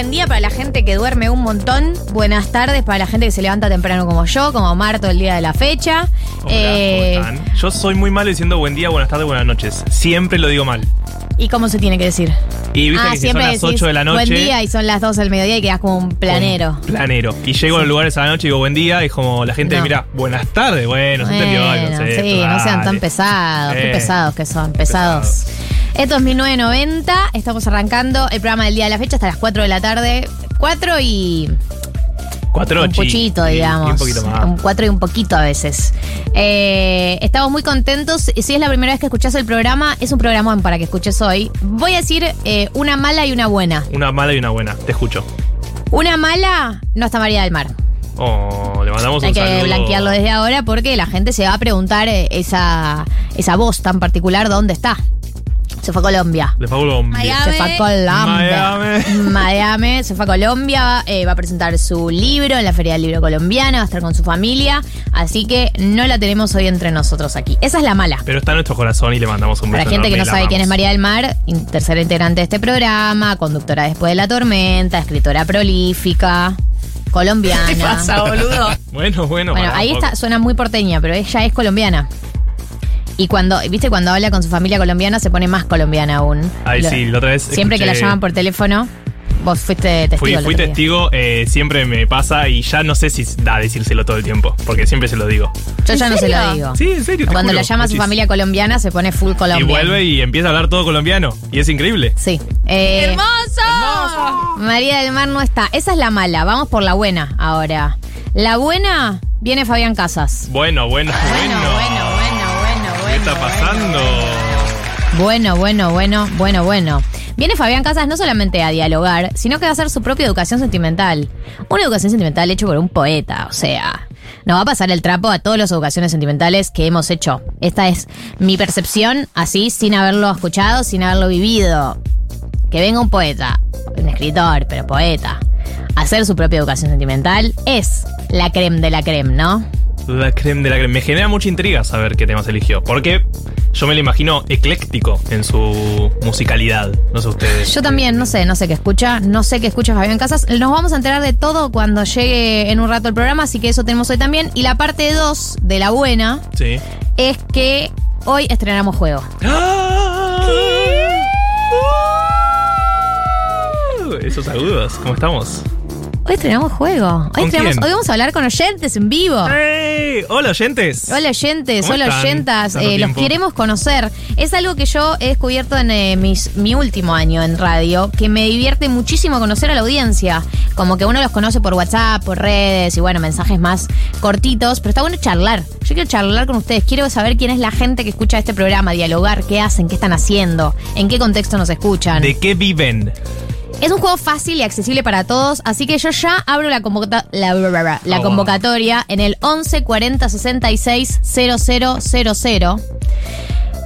Buen día para la gente que duerme un montón. Buenas tardes para la gente que se levanta temprano como yo, como Marto el día de la fecha. Hola, Eh, ¿cómo están? Yo soy muy malo diciendo buen día, buenas tardes, buenas noches. Siempre lo digo mal. ¿Y cómo se tiene que decir? Y viste ah, que si son las decís 8 de la noche. Buen día y son las 12 del mediodía y quedas como un planero. Planero. Y llego a los lugares a la noche y digo buen día. Y es como la gente No. mira, buenas tardes. Bueno, se entendió Bueno, concepto, sí, no sean tan pesados. Qué Eh, pesados que son, pesados. Esto es 1990. Estamos arrancando el programa del día de la fecha hasta las 4 de la tarde. 4 y Cuatro un chi. poquito, Y- digamos. Y un poquito más. Un cuatro y un poquito a veces. Eh, estamos muy contentos. Si es la primera vez que escuchás el programa, es un programón para que escuches hoy. Voy a decir eh, una mala y una buena. Una mala y una buena. Te escucho. Una mala, no está María del Mar. Oh, le mandamos Hay un que saludo. blanquearlo desde ahora porque la gente se va a preguntar eh, esa, esa voz tan particular, ¿dónde está? Se fue a Colombia. Le fue a Colombia. Se fue a Colombia. Miami. Miami, se fue a Colombia, eh, va a presentar su libro en la Feria del Libro Colombiana, va a estar con su familia, así que no la tenemos hoy entre nosotros aquí. Esa es la mala. Pero está en nuestro corazón y le mandamos un beso. Para la gente que no sabe quién es. María del Mar, tercera integrante de este programa, conductora después de la tormenta, escritora prolífica, colombiana. ¿Qué pasa, boludo? Bueno, bueno. Bueno, ahí está, suena muy porteña, pero ella es colombiana. Y cuando, viste, cuando habla con su familia colombiana se pone más colombiana aún. Ay, sí, la otra vez Siempre que la escuché- llaman por teléfono, vos fuiste testigo. Fui, el fui otro día. testigo, eh, siempre me pasa y ya no sé si da decírselo todo el tiempo, porque siempre se lo digo. Yo ya ¿En no se lo serio? digo. Sí, en serio. te Cuando juro, la llama a su decís. familia colombiana se pone full Y vuelve y empieza a hablar todo colombiano. Y es increíble. Sí. Eh, ¡Hermoso! María del Mar no está. Esa es la mala. Vamos por la buena ahora. La buena viene Fabián Casas. Bueno, bueno, bueno. Bueno, bueno, bueno, bueno, ¿Qué está pasando? Bueno, bueno, bueno, bueno, bueno. Viene Fabián Casas no solamente a dialogar, sino que va a hacer su propia educación sentimental. Una educación sentimental hecha por un poeta, o sea, nos va a pasar el trapo a todas las educaciones sentimentales que hemos hecho. Esta es mi percepción, así, sin haberlo escuchado, sin haberlo vivido. Que venga un poeta, un escritor, pero poeta, a hacer su propia educación sentimental es la creme de la creme, ¿no? La creme de la creme. Me genera mucha intriga saber qué temas eligió. Porque yo me lo imagino ecléctico en su musicalidad. No sé ustedes. Yo también, no sé, no sé qué escucha, no sé qué escucha Fabián Casas. Nos vamos a enterar de todo cuando llegue en un rato el programa, así que eso tenemos hoy también. Y la parte 2 de la buena Sí. es que hoy estrenamos juego. Uh, Esos agudos, ¿cómo estamos? Hoy estrenamos juego. Hoy, vamos a hablar con oyentes en vivo. ¡Hey! Hola, oyentes. Hola oyentes, ¿Cómo hola están? oyentas, Tanto eh, los tiempo. queremos conocer. Es algo que yo he descubierto en eh, mis- mi último año en radio, que me divierte muchísimo conocer a la audiencia. Como que uno los conoce por WhatsApp, por redes y bueno, mensajes más cortitos, pero está bueno charlar. Yo quiero charlar con ustedes, quiero saber quién es la gente que escucha este programa, dialogar, qué hacen, qué están haciendo, en qué contexto nos escuchan. ¿De qué viven? Es un juego fácil y accesible para todos, así que yo ya abro la, convocata- la, la Oh. convocatoria en el 11 40 66 0000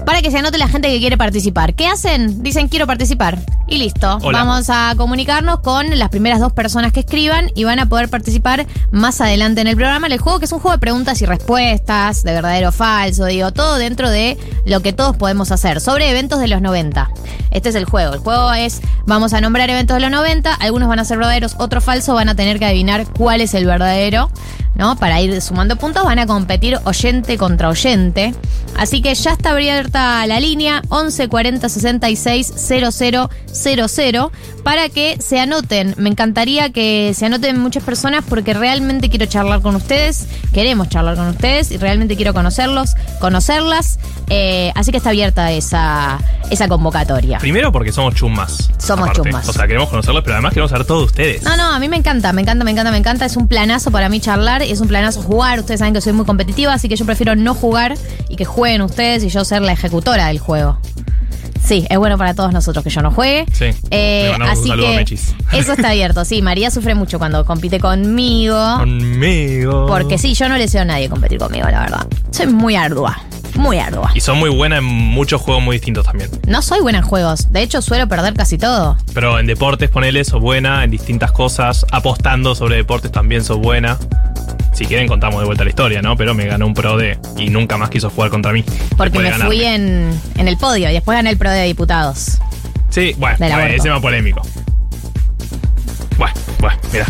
para que se anote la gente que quiere participar. ¿Qué hacen? Dicen quiero participar. Y listo. Hola. Vamos a comunicarnos con las primeras dos personas que escriban y van a poder participar más adelante en el programa. El juego que es un juego de preguntas y respuestas, de verdadero o falso, digo, todo dentro de lo que todos podemos hacer, sobre eventos de los 90. Este es el juego. El juego es, vamos a nombrar eventos de los 90, algunos van a ser verdaderos, otros falsos, van a tener que adivinar cuál es el verdadero. ¿no? Para ir sumando puntos van a competir oyente contra oyente. Así que ya está abierta la línea 11 40 66 0000 para que se anoten. Me encantaría que se anoten muchas personas porque realmente quiero charlar con ustedes. Queremos charlar con ustedes y realmente quiero conocerlos, conocerlas. Eh, así que está abierta esa, esa convocatoria. Primero porque somos chumas. Somos chumas. O sea, queremos conocerlos, pero además queremos saber todo de ustedes. No, no, a mí me encanta, me encanta, me encanta, me encanta. Es un planazo para mí charlar, es un planazo jugar. Ustedes saben que soy muy competitiva, así que yo prefiero no jugar y que jueguen ustedes y yo ser la ejecutora del juego. Sí, es bueno para todos nosotros que yo no juegue. Sí. Eh, así saludo a que Mechis. eso está abierto. Sí, María sufre mucho cuando compite conmigo. Conmigo. Porque sí, yo no le deseo a nadie competir conmigo, la verdad. Soy muy ardua. Muy ardua. Y son muy buenas en muchos juegos muy distintos también. No soy buena en juegos. De hecho, suelo perder casi todo. Pero en deportes, ponele, sos buena, en distintas cosas. Apostando sobre deportes también sos buena. Si quieren, contamos de vuelta la historia, ¿no? Pero me ganó un pro de y nunca más quiso jugar contra mí. Porque me fui en, en el podio y después gané el pro de diputados. Sí, bueno, ese es más polémico. Bueno, bueno, mira.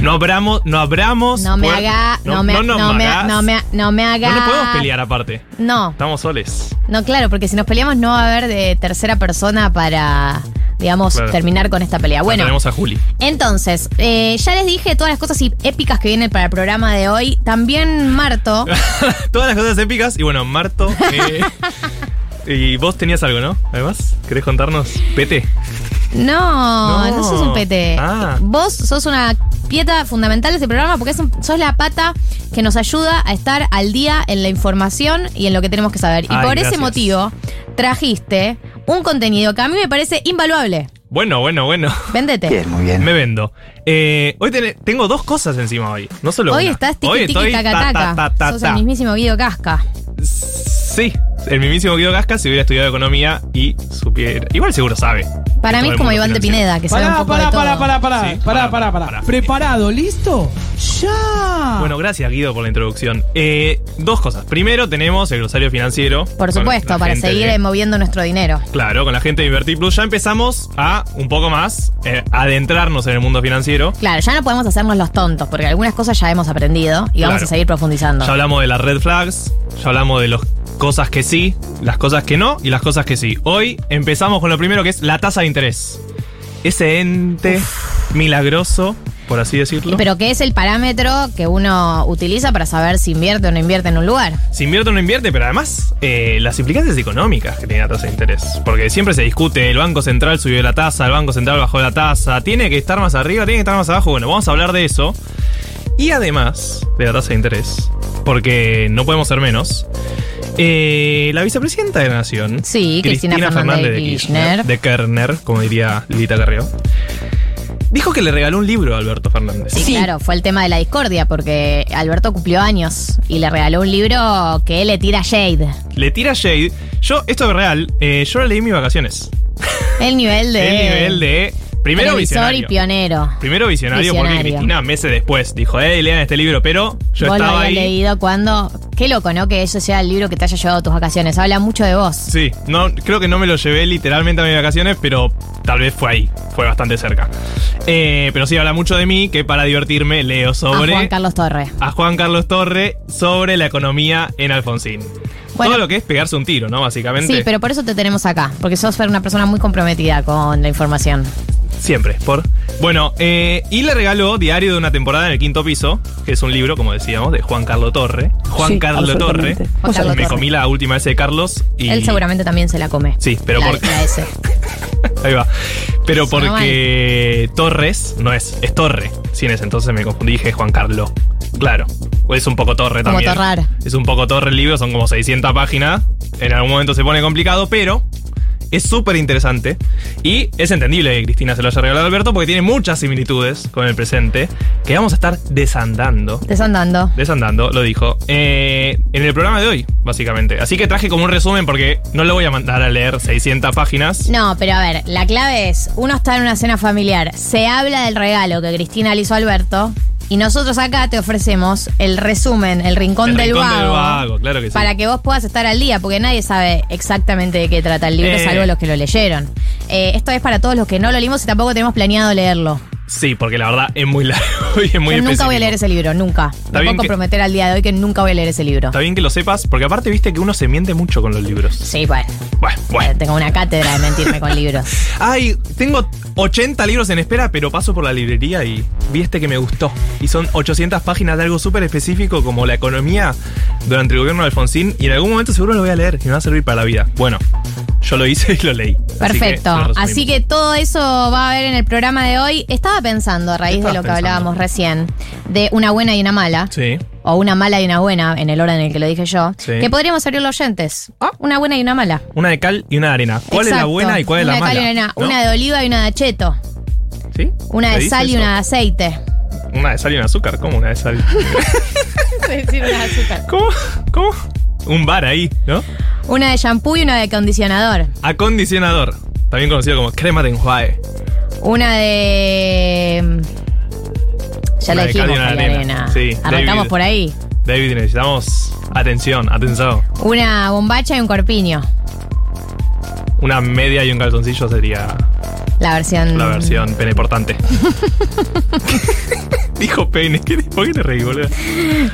No abramos, no abramos. No me haga, no, me, nos no, me, no me, no me haga. No nos podemos pelear aparte. No, Estamos soles. no, claro, porque si nos peleamos no va a haber de tercera persona para, digamos, Claro. terminar con esta pelea. Bueno, tenemos a Juli. entonces, eh, ya les dije todas las cosas épicas que vienen para el programa de hoy. También Marto. Todas las cosas épicas. Y bueno, Marto. eh, y vos tenías algo, ¿no? Además, ¿querés contarnos? Pete. No, no, No. sos un PT. Ah. Vos sos una pieta fundamental de este programa porque es un- sos la pata que nos ayuda a estar al día en la información y en lo que tenemos que saber. Y Ay, por ese motivo trajiste un contenido que a mí me parece invaluable. Bueno, bueno, bueno. Véndete. muy bien. Me vendo. Eh, hoy ten- tengo dos cosas encima hoy. No solo Hoy una. estás Hoy tiki tiki estoy taca ta, taca. ta, ta, Sos el mismísimo Guido Casca. Sí, el mismísimo Guido Casca si hubiera estudiado economía y supiera. Igual seguro sabe. Para de mí es como Iván de. Pineda, que sabe un Pará, poco de pará, todo. pará, pará, pará, Sí, pará, pará, pará, pará. pará. ¿Preparado? ¿Listo? ¡Ya! Bueno, gracias Guido por la introducción. Eh, dos cosas. Primero tenemos el glosario financiero. Por supuesto, para seguir de- eh, moviendo nuestro dinero. Claro, con la gente de Invertir Plus ya empezamos a un poco más eh, adentrarnos en el mundo financiero. Claro, ya no podemos hacernos los tontos, porque algunas cosas ya hemos aprendido y vamos Claro. a seguir profundizando. Ya hablamos de las red flags, ya hablamos de las cosas que sí, las cosas que no y las cosas que sí. Hoy empezamos con lo primero que es la tasa de interés. Ese ente milagroso, por así decirlo. Pero ¿qué es el parámetro que uno utiliza para saber si invierte o no invierte en un lugar? Si invierte o no invierte, pero además eh, las implicancias económicas que tiene la tasa de interés. Porque siempre se discute, el Banco Central subió la tasa, el Banco Central bajó la tasa, tiene que estar más arriba, tiene que estar más abajo. Bueno, vamos a hablar de eso. Y además de la tasa de interés, porque no podemos ser menos, eh, la vicepresidenta de la Nación, Sí, Cristina Fernández de Kirchner. de Kerner, como diría Lilita Carrió, dijo que le regaló un libro a Alberto Fernández. Sí, claro, fue el tema de la discordia, porque Alberto cumplió años y le regaló un libro que él le tira shade. Le tira shade. Yo, esto es real, eh, yo lo leí en mis vacaciones. El nivel de. El nivel de. Primero visionario. y pionero. Primero visionario, porque Visionario. Cristina meses después dijo, eh, lean este libro, pero yo vos lo estaba habías ahí. leído cuando. Qué loco, ¿no? Que eso sea el libro que te haya llevado a tus vacaciones. Habla mucho de vos. Sí, no, creo que no me lo llevé literalmente a mis vacaciones, pero tal vez fue ahí, fue bastante cerca. Eh, pero sí habla mucho de mí, que para divertirme leo sobre A Juan Carlos Torre. a Juan Carlos Torre sobre la economía en Alfonsín. Bueno. Todo lo que es pegarse un tiro, ¿no? Básicamente. Sí, pero por eso te tenemos acá, porque sos una persona muy comprometida con la información. Siempre, por. Bueno, eh, y le regaló Diario de una temporada en el quinto piso, que es un libro, como decíamos, de Juan Carlos Torre. Juan Sí, Carlos Torre. absolutamente. Juan Carlos Me Torre. comí la última S de Carlos y. Él seguramente también se la come. Sí, pero la, por- la S. Ahí va. Pero porque Torres no es, es Torre. Sí, en ese entonces me confundí, dije Juan Carlos. Claro. O es un poco Torre Como también. Torrar. Es un poco Torre el libro, son como 600 páginas. En algún momento se pone complicado, pero Es súper interesante. Y es entendible que Cristina se lo haya regalado a Alberto porque tiene muchas similitudes con el presente que vamos a estar desandando. Desandando. Desandando, lo dijo. eh, en el programa de hoy, básicamente. Así que traje como un resumen porque no lo voy a mandar a leer 600 páginas. No, pero a ver, la clave es, uno está en una cena familiar, se habla del regalo que Cristina le hizo a Alberto y nosotros acá te ofrecemos el resumen, el rincón, El del, rincón vago, del vago, claro que sí. para que vos puedas estar al día, porque nadie sabe exactamente de qué trata el libro, Eh. salvo los que lo leyeron. Eh, esto es para todos los que no lo leímos y tampoco tenemos planeado leerlo. Sí, porque la verdad es muy largo y es muy Yo nunca voy a leer ese libro, nunca. Me puedo que- comprometer al día de hoy que nunca voy a leer ese libro. Está bien que lo sepas, porque aparte viste que uno se miente mucho con los libros. Sí, bueno. Bueno, bueno. Eh, Tengo una cátedra de mentirme con libros. Ay, tengo 80 libros en espera, pero paso por la librería y vi este que me gustó. Y son 800 páginas de algo súper específico como la economía durante el gobierno de Alfonsín. Y en algún momento seguro lo voy a leer y me va a servir para la vida. Bueno, yo lo hice y lo leí. Así que Perfecto. Así que todo eso va a haber en el programa de hoy. Estaba pensando, a raíz de lo que pensando? hablábamos recién, de una buena y una mala, Sí. o una mala y una buena, en el orden en el que lo dije yo, Sí. que podríamos abrir los oyentes. Una buena y una mala. Una de cal y una de arena. ¿Cuál es la buena y cuál es Una la de cal y mala? ¿No? Una de oliva y una de acheto. ¿Sí? Una ¿Se de sal y eso? una de aceite. Una de sal y una de azúcar. ¿Cómo una de sal? decir una de azúcar. ¿Cómo? ¿Cómo? Un bar ahí, ¿no? Una de shampoo y una de acondicionador. Acondicionador. También conocido como crema de enjuague. Una de. Ya Una la dijimos, María arena. Arena. Sí, Arrancamos David. por ahí. David, necesitamos atención, atención. Una bombacha y un corpiño. Una media y un calzoncillo sería La versión. la versión pene portante. Dijo pene. ¿Qué, ¿Por qué te reí, boludo?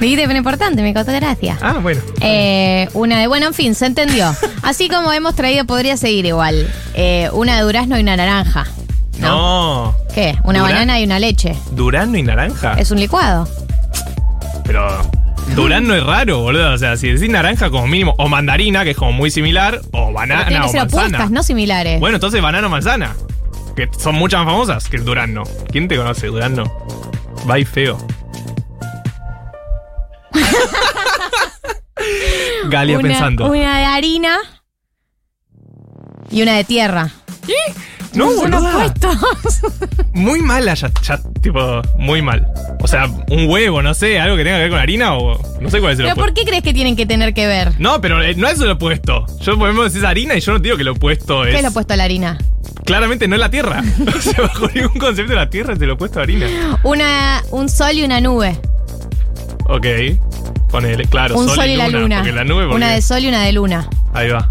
Dijiste bien importante, me causó gracia. Ah, bueno. Eh, una de, bueno, en fin, se entendió. Así como hemos traído, podría seguir igual. Eh, una de durazno y una naranja. No. ¿Qué? Una Durazno. banana y una leche. Durano y naranja. Es un licuado. Pero Durano es raro, boludo. O sea, si decís naranja como mínimo, o mandarina, que es como muy similar, o Pero banana tienen que o ser manzana. opuestas, no similares. Bueno, entonces banana o manzana. Que son muchas más famosas que el Durano. ¿Quién te conoce, Durano? Va y feo. Galia una, pensando. Una de harina y una de tierra. No, Son boluda. opuestos. Muy mala ya, ya, tipo, muy mal. O sea, un huevo, no sé, algo que tenga que ver con harina o no sé cuál es el ¿Pero por qué crees que tienen que tener que ver? No, pero eh, no es el opuesto. Yo podemos decir harina y yo no digo que lo opuesto es. ¿Qué es lo opuesto a la harina? Claramente no es la tierra. o sea, bajo ningún concepto de la tierra es el opuesto a harina. Una, un sol y una nube. Ok. Ponele, claro, un sol, y la luna. Porque la nube, porque- Una de sol y una de luna. Ahí va.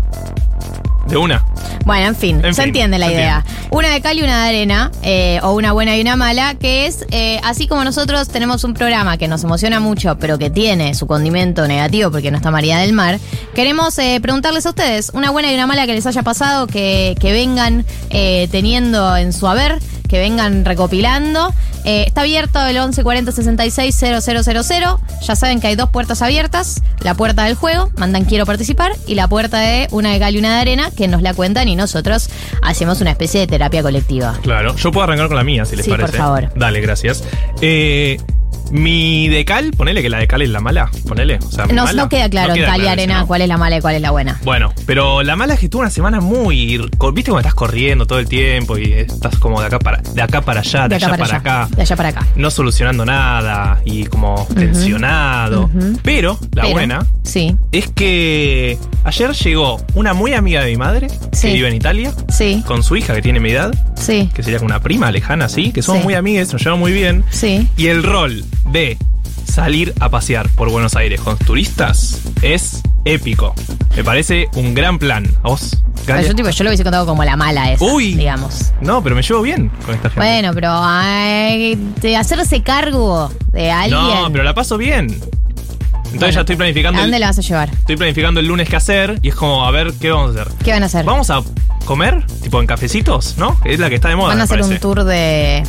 De una. Bueno, en fin, En se fin, entiende la se idea. Una de cal y una de arena, eh, o una buena y una mala, que es, eh, así como nosotros tenemos un programa que nos emociona mucho, pero que tiene su condimento negativo porque no está María del Mar, queremos eh, preguntarles a ustedes una buena y una mala que les haya pasado, que, que vengan eh, teniendo en su haber, que vengan recopilando. Eh, está abierto el 1140 66 000. Ya saben que hay dos puertas abiertas. La puerta del juego, mandan quiero participar, y la puerta de una de cal y una de arena, que nos la cuentan y nosotros hacemos una especie de terapia colectiva. Claro. Yo puedo arrancar con la mía, si les Sí, por parece. favor. Dale, gracias. Eh, mi de cal, ponele que la de cal es la mala. Ponele. O sea, No, mala. no queda claro No en queda cal y claro arena cuál es la mala y cuál es la buena. Bueno, pero la mala es que tuve una semana muy. ¿Viste cómo estás corriendo todo el tiempo y estás como de acá para, de acá para allá, de, allá, para, acá? De allá para acá. No solucionando nada y como tensionado. Pero la Pero, buena Sí, es que ayer llegó una muy amiga de mi madre, Sí. que vive en Italia, sí, con su hija que tiene mi edad, sí, que sería una prima lejana, así, que somos Sí. muy amigas, nos llevamos muy bien. sí. Y el rol de salir a pasear por Buenos Aires con turistas es épico. Me parece un gran plan. ¿A vos? Yo, tipo, yo lo hubiese contado como la mala esa, Uy. digamos. No, pero me llevo bien con esta gente. Bueno, pero ay, de hacerse cargo de alguien. no, pero la paso bien. Entonces Bueno, ya estoy planificando. ¿A dónde el, la vas a llevar? Estoy planificando el lunes qué hacer y es como, a ver, ¿qué vamos a hacer? ¿Qué van a hacer? Vamos a comer, tipo en cafecitos, ¿no? Es la que está de moda. ¿Van a me hacer un tour de,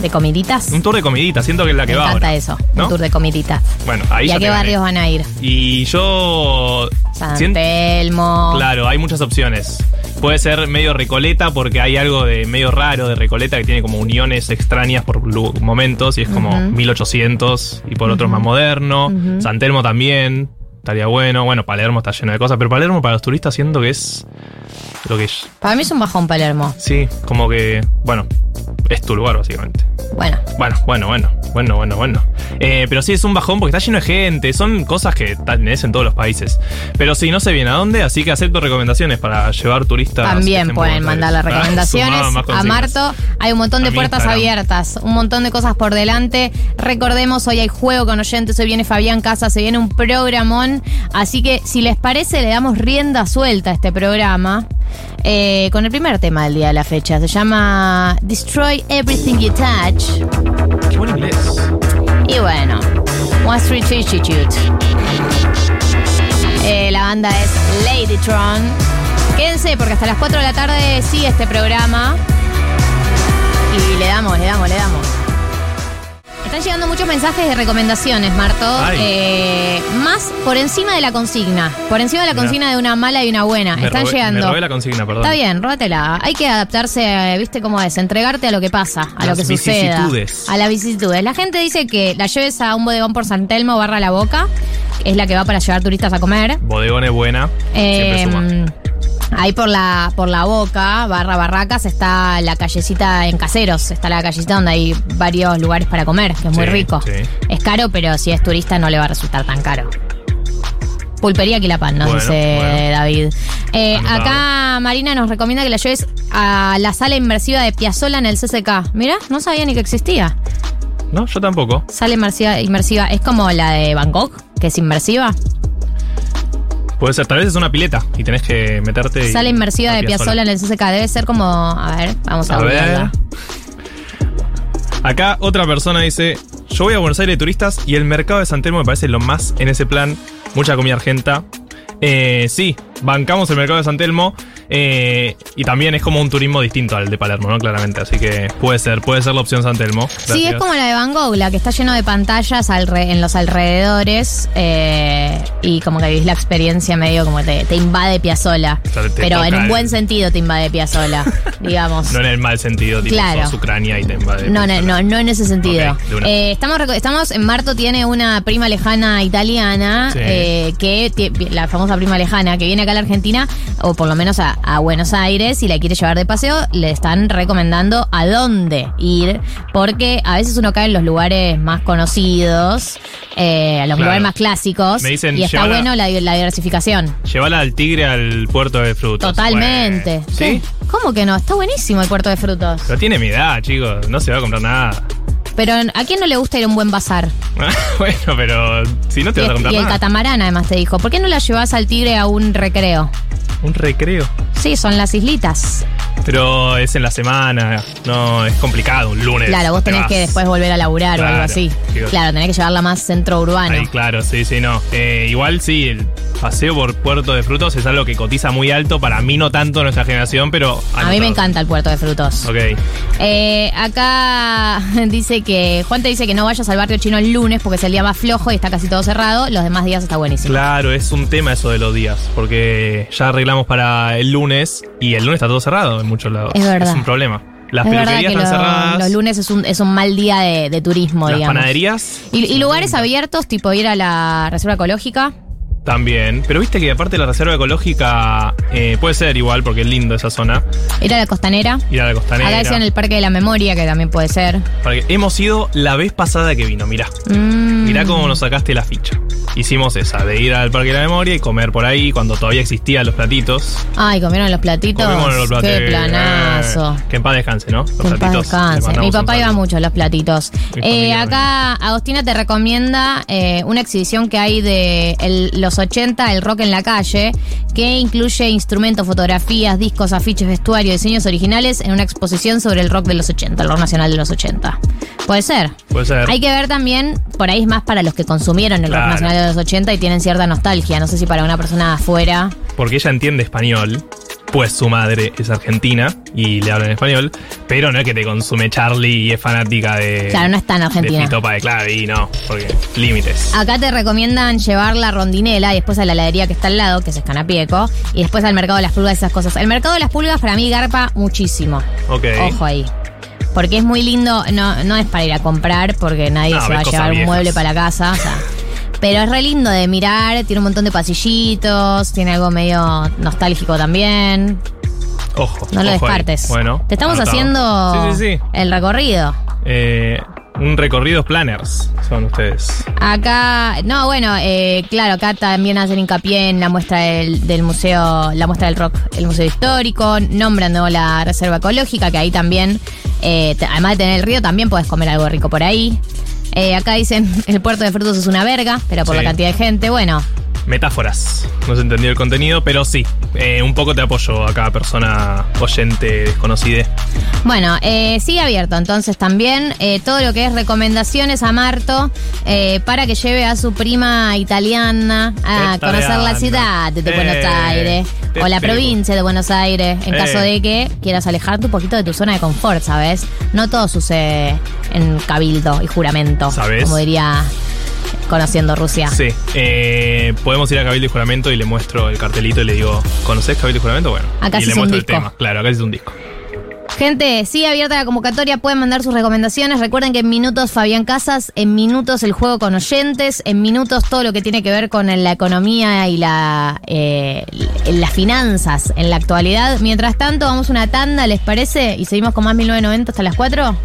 de comiditas? Un tour de comidita, siento que es la que Me va encanta ahora. eso, ¿no? un tour de comiditas. Bueno, ahí ¿Y a qué barrios van a ir? Y yo. San siento- Telmo. Claro, hay muchas opciones. Puede ser medio Recoleta porque hay algo de medio raro de Recoleta que tiene como uniones extrañas por momentos y es como Ujú. 1800 y por otros más moderno. San Telmo también. estaría bueno. Bueno, Palermo está lleno de cosas, pero Palermo para los turistas siento que es lo que es. Para mí es un bajón Palermo. Sí, como que, bueno, es tu lugar básicamente. Bueno. Bueno, bueno, bueno, bueno, bueno, bueno. Eh, pero sí es un bajón porque está lleno de gente, son cosas que tenés en todos los países. Pero sí, no sé bien a dónde, así que acepto recomendaciones para llevar turistas. También pueden mandar las. Ah, recomendaciones a. Marto. Hay un montón de puertas Instagram. abiertas, un montón de cosas por delante. Recordemos, hoy hay juego con oyentes, hoy viene Fabián Casa, se viene un programón. Así que si les parece, le damos rienda suelta a este programa. Eh, con el primer tema del día de la fecha. Se llama Destroy Everything You Touch. Qué buen inglés. Y bueno, One Street Institute. Eh, la banda es Ladytron. Quédense porque hasta las 4 de la tarde sigue este programa. Y le damos, le damos, le damos. Están llegando muchos mensajes de recomendaciones, Marto. Eh, más por encima de la consigna. Por encima de la Mirá. consigna de una mala y una buena. Me Están robé- llegando. Me robé la consigna, perdón. Está bien, róbatela. Hay que adaptarse, eh, ¿viste cómo es? Entregarte a lo que pasa, a Las lo que suceda. vicisitudes. A las vicisitudes. La gente dice que la lleves a un bodegón por San Telmo barra la boca. Es la que va para llevar turistas a comer. Bodegón es buena. Eh, siempre suma. Ahí por la, por la boca, barra barracas, está la callecita en caseros. Está la callecita donde hay varios lugares para comer, que es muy Sí, rico. sí. Es caro, pero si es turista no le va a resultar tan caro. Pulpería Quilapán, nos Bueno, dice bueno. David. Eh, Anotado. acá Marina nos recomienda que la lleves a la sala inmersiva de Piazzola en el CCK. Mira, no sabía ni que existía. No, yo tampoco. Sala inmersiva, inmersiva es como la de Bangkok, que es inmersiva. Puede ser, tal vez es una pileta y tenés que meterte. Sala inmersiva de Piazzola en el CCK. Debe ser como. A ver, vamos a, A ver. Acá otra persona dice: Yo voy a Buenos Aires de turistas y el mercado de San Telmo me parece lo más en ese plan. Mucha comida argenta. Eh, sí, bancamos el mercado de San Telmo. eh, y también es como un turismo distinto al de Palermo, ¿no? Claramente. Así que puede ser, puede ser la opción San Telmo. Sí, es como la de Van Gogh, la que está lleno de pantallas en los alrededores eh, y como que vivís la experiencia medio como te, te invade Piazzola. O sea, te Pero en un buen sentido te invade Piazzola, digamos. No en el mal sentido, tipo, Claro. sos Ucrania y te invade. No, no, no, no en ese sentido. Eh, estamos, estamos, Marto tiene una prima lejana italiana, Sí. que la famosa prima lejana, que viene acá a la Argentina, o por lo menos a, a Buenos Aires, y la quiere llevar de paseo, le están recomendando a dónde ir, porque a veces uno cae en los lugares más conocidos, eh, a los Claro. lugares más clásicos, Me dicen, y está bueno la, la diversificación. Llévala al tigre al puerto de frutos. Totalmente. Bueno, ¿Sí? ¿Cómo que no? Está buenísimo el puerto de frutos. Pero tiene mi edad, chicos. No se va a comprar nada. Pero ¿a quién no le gusta ir a un buen bazar? bueno, pero si no te Y, vas a comprar y el catamarán además te dijo, ¿por qué no la llevas al tigre a un recreo? Un recreo. Sí, son las islitas. Pero es en la semana. No, es complicado. Un lunes. Claro, vos te tenés vas. que después volver a laburar o algo así. Claro, tenés que llevarla más centro urbano. Ahí, claro, sí, sí, no. Eh, igual sí, el paseo por Puerto de Frutos es algo que cotiza muy alto. Para mí no tanto nuestra generación, pero... a mí me encanta el puerto de frutos. Ok. Eh, acá dice que, Juan te dice que no vayas al barrio chino el lunes porque es el día más flojo y está casi todo cerrado. Los demás días está buenísimo. Claro, es un tema eso de los días, porque ya arreglamos para el lunes y el lunes está todo cerrado en muchos lados. Es verdad. un problema. Las es peluquerías que están lo- cerradas. los lunes es un, es un mal día de, de turismo, las digamos. panaderías Y, y lugares abiertos, tipo ir a la reserva ecológica. también. Pero viste que aparte de la reserva ecológica eh, puede ser igual, porque es lindo esa zona. Ir a la costanera. Ir a la costanera. Acá decían el Parque de la Memoria, que también puede ser. Porque hemos ido la vez pasada que vino, mirá. Mm. Mirá cómo nos sacaste la ficha. Hicimos esa, de ir al Parque de la Memoria y comer por ahí cuando todavía existían los platitos. Ay, comieron los platitos. Comimos los platitos. Qué planazo. Eh, que en paz descanse, ¿no? Los Que en paz descanse. Mi papá iba mucho a los platitos. Eh, acá Agostina te recomienda eh, una exhibición que hay de el- los 80, el rock en la calle, que incluye instrumentos, fotografías, discos, afiches, vestuario, diseños originales en una exposición sobre el rock de los 80, el rock nacional de los 80. Puede ser. Puede ser. Hay que ver también, por ahí es más para los que consumieron el rock nacional de los 80 y tienen cierta nostalgia. No sé si para una persona de afuera. Porque ella entiende español, pues su madre es argentina y le habla en español, pero no es que te consume Charlie y es fanática de. Claro, no está en Argentina. De Fito Páez, claro, y no, porque límites. Acá te recomiendan llevar la rondinela y después a la heladería que está al lado, que es Escanapieco, y después al mercado de las pulgas y esas cosas. El mercado de las pulgas para mí garpa muchísimo. Ok. Ojo ahí. Porque es muy lindo, no, no es para ir a comprar porque nadie No, se va a llevar un mueble para la casa. o sea, Pero es re lindo de mirar, tiene un montón de pasillitos, tiene algo medio nostálgico también. Ojo. No lo ojo ahí. descartes. Bueno. Te estamos anotado. haciendo Sí, sí, sí. el recorrido. Eh, un recorrido planners son ustedes. Acá, no, bueno, eh, claro, acá también hacen hincapié en la muestra del, del museo, la muestra del rock, el museo histórico, nombran ¿no? la reserva ecológica, que ahí también, eh, además de tener el río, también puedes comer algo rico por ahí. Eh, acá dicen, el puerto de frutos es una verga, pero por Sí. la cantidad de gente, bueno, Metáforas. No se entendió el contenido, pero sí. eh, un poco te apoyo a cada persona oyente desconocida. Bueno, eh, sigue abierto entonces también eh, todo lo que es recomendaciones a Marto eh, para que lleve a su prima italiana a conocer la ciudad de Buenos Aires o la provincia de Buenos Aires en caso de que quieras alejarte un poquito de tu zona de confort, ¿sabes? No todo sucede en cabildo y juramento, ¿Sabes? como diría conociendo Rusia. Sí. eh, podemos ir a Cabildo y Juramento y le muestro el cartelito y le digo, ¿conoces Cabildo y Juramento? Bueno. Acá y sí le es un muestro el tema. Claro, acá es un disco. Gente, sigue abierta la convocatoria, pueden mandar sus recomendaciones. Recuerden que en minutos Fabián Casas, en minutos el juego con oyentes, en minutos todo lo que tiene que ver con la economía y la, eh, las finanzas en la actualidad. Mientras tanto, vamos a una tanda, ¿les parece? Y seguimos con más 1990 hasta las 4.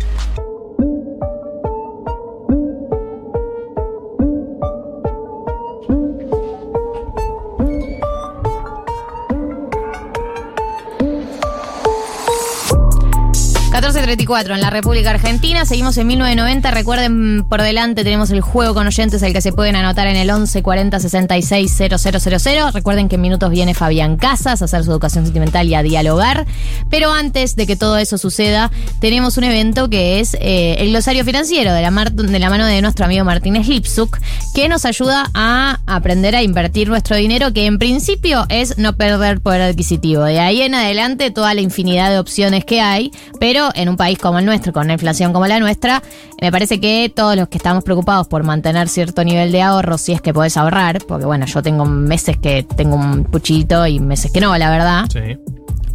...14.34 en la República Argentina, seguimos en 1990, recuerden por delante tenemos el juego con oyentes al que se pueden anotar en el 11 40 66 000. recuerden que en minutos viene Fabián Casas a hacer su educación sentimental y a dialogar, pero antes de que todo eso suceda, tenemos un evento que es eh, el glosario financiero de la, mar- de la mano de nuestro amigo Martínez Lipsuk, que nos ayuda a aprender a invertir nuestro dinero, que en principio es no perder poder adquisitivo. De ahí en adelante toda la infinidad de opciones que hay, pero en un país como el nuestro, con una inflación como la nuestra, me parece que todos los que estamos preocupados por mantener cierto nivel de ahorro, si es que podés ahorrar, porque bueno, yo tengo meses que tengo un puchito y meses que no, la verdad. Sí.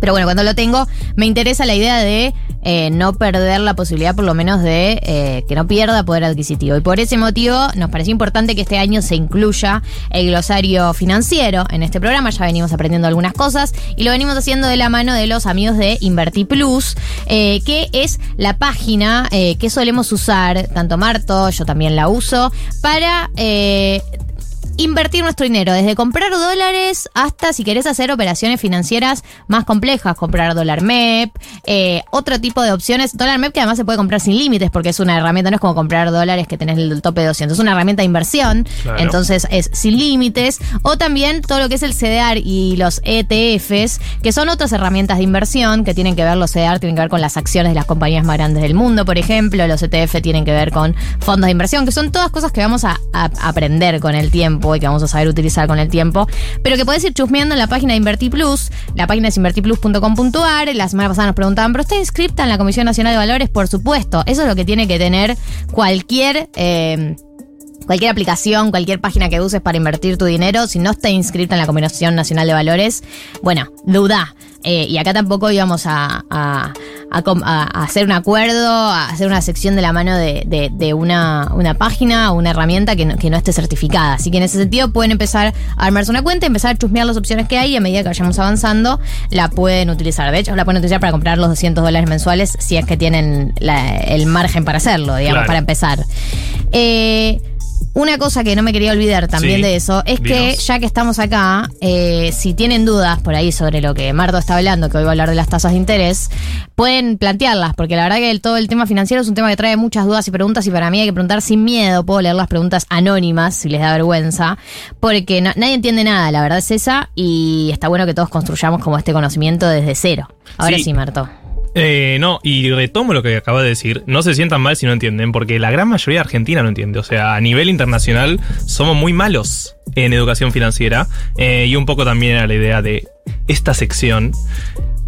Pero bueno, cuando lo tengo, me interesa la idea de eh, no perder la posibilidad, por lo menos, de eh, que no pierda poder adquisitivo. Y por ese motivo, nos pareció importante que este año se incluya el glosario financiero en este programa. Ya venimos aprendiendo algunas cosas y lo venimos haciendo de la mano de los amigos de Inverti Plus, eh, que es la página que solemos usar, tanto Marto, yo también la uso, para. eh, invertir nuestro dinero, desde comprar dólares hasta si querés hacer operaciones financieras más complejas, comprar dólar MEP, eh, otro tipo de opciones. Dólar MEP que además se puede comprar sin límites porque es una herramienta, no es como comprar dólares que tenés el tope de 200, es una herramienta de inversión, Claro. entonces es sin límites. O también todo lo que es el CDR y los ETFs, que son otras herramientas de inversión que tienen que ver, los CDR tienen que ver con las acciones de las compañías más grandes del mundo, por ejemplo, los ETF tienen que ver con fondos de inversión, que son todas cosas que vamos a, a aprender con el tiempo y que vamos a saber utilizar con el tiempo, pero que podés ir chusmeando en la página de Inverti Plus, la página es invertiplus.com.ar, la semana pasada nos preguntaban, ¿pero está inscripta en la Comisión Nacional de Valores? Por supuesto, eso es lo que tiene que tener cualquier... eh, Cualquier aplicación, cualquier página que uses para invertir tu dinero, si no está inscrita en la Comisión Nacional de Valores, bueno, duda. Eh, y acá tampoco íbamos a, a- a com- a- a hacer un acuerdo, a hacer una sección de la mano de, de- de una, una página o una herramienta que no, que no esté certificada. Así que en ese sentido pueden empezar a armarse una cuenta, empezar a chusmear las opciones que hay y a medida que vayamos avanzando la pueden utilizar. De hecho, la pueden utilizar para comprar los 200 dólares mensuales si es que tienen la- el margen para hacerlo, digamos, Claro. para empezar. Eh, una cosa que no me quería olvidar también Sí, de eso es que ya que estamos acá, eh, si tienen dudas por ahí sobre lo que Marto está hablando, que hoy va a hablar de las tasas de interés, pueden plantearlas, porque la verdad que el- todo el tema financiero es un tema que trae muchas dudas y preguntas y para mí hay que preguntar sin miedo, puedo leer las preguntas anónimas si les da vergüenza, porque no- nadie entiende nada, la verdad es esa, y está bueno que todos construyamos como este conocimiento desde cero. Ahora Sí. sí, Marto. Eh, no, y retomo lo que acaba de decir. No se sientan mal si no entienden, porque la gran mayoría de Argentina no entiende. O sea, a nivel internacional somos muy malos en educación financiera. eh, y un poco también era la idea de esta sección.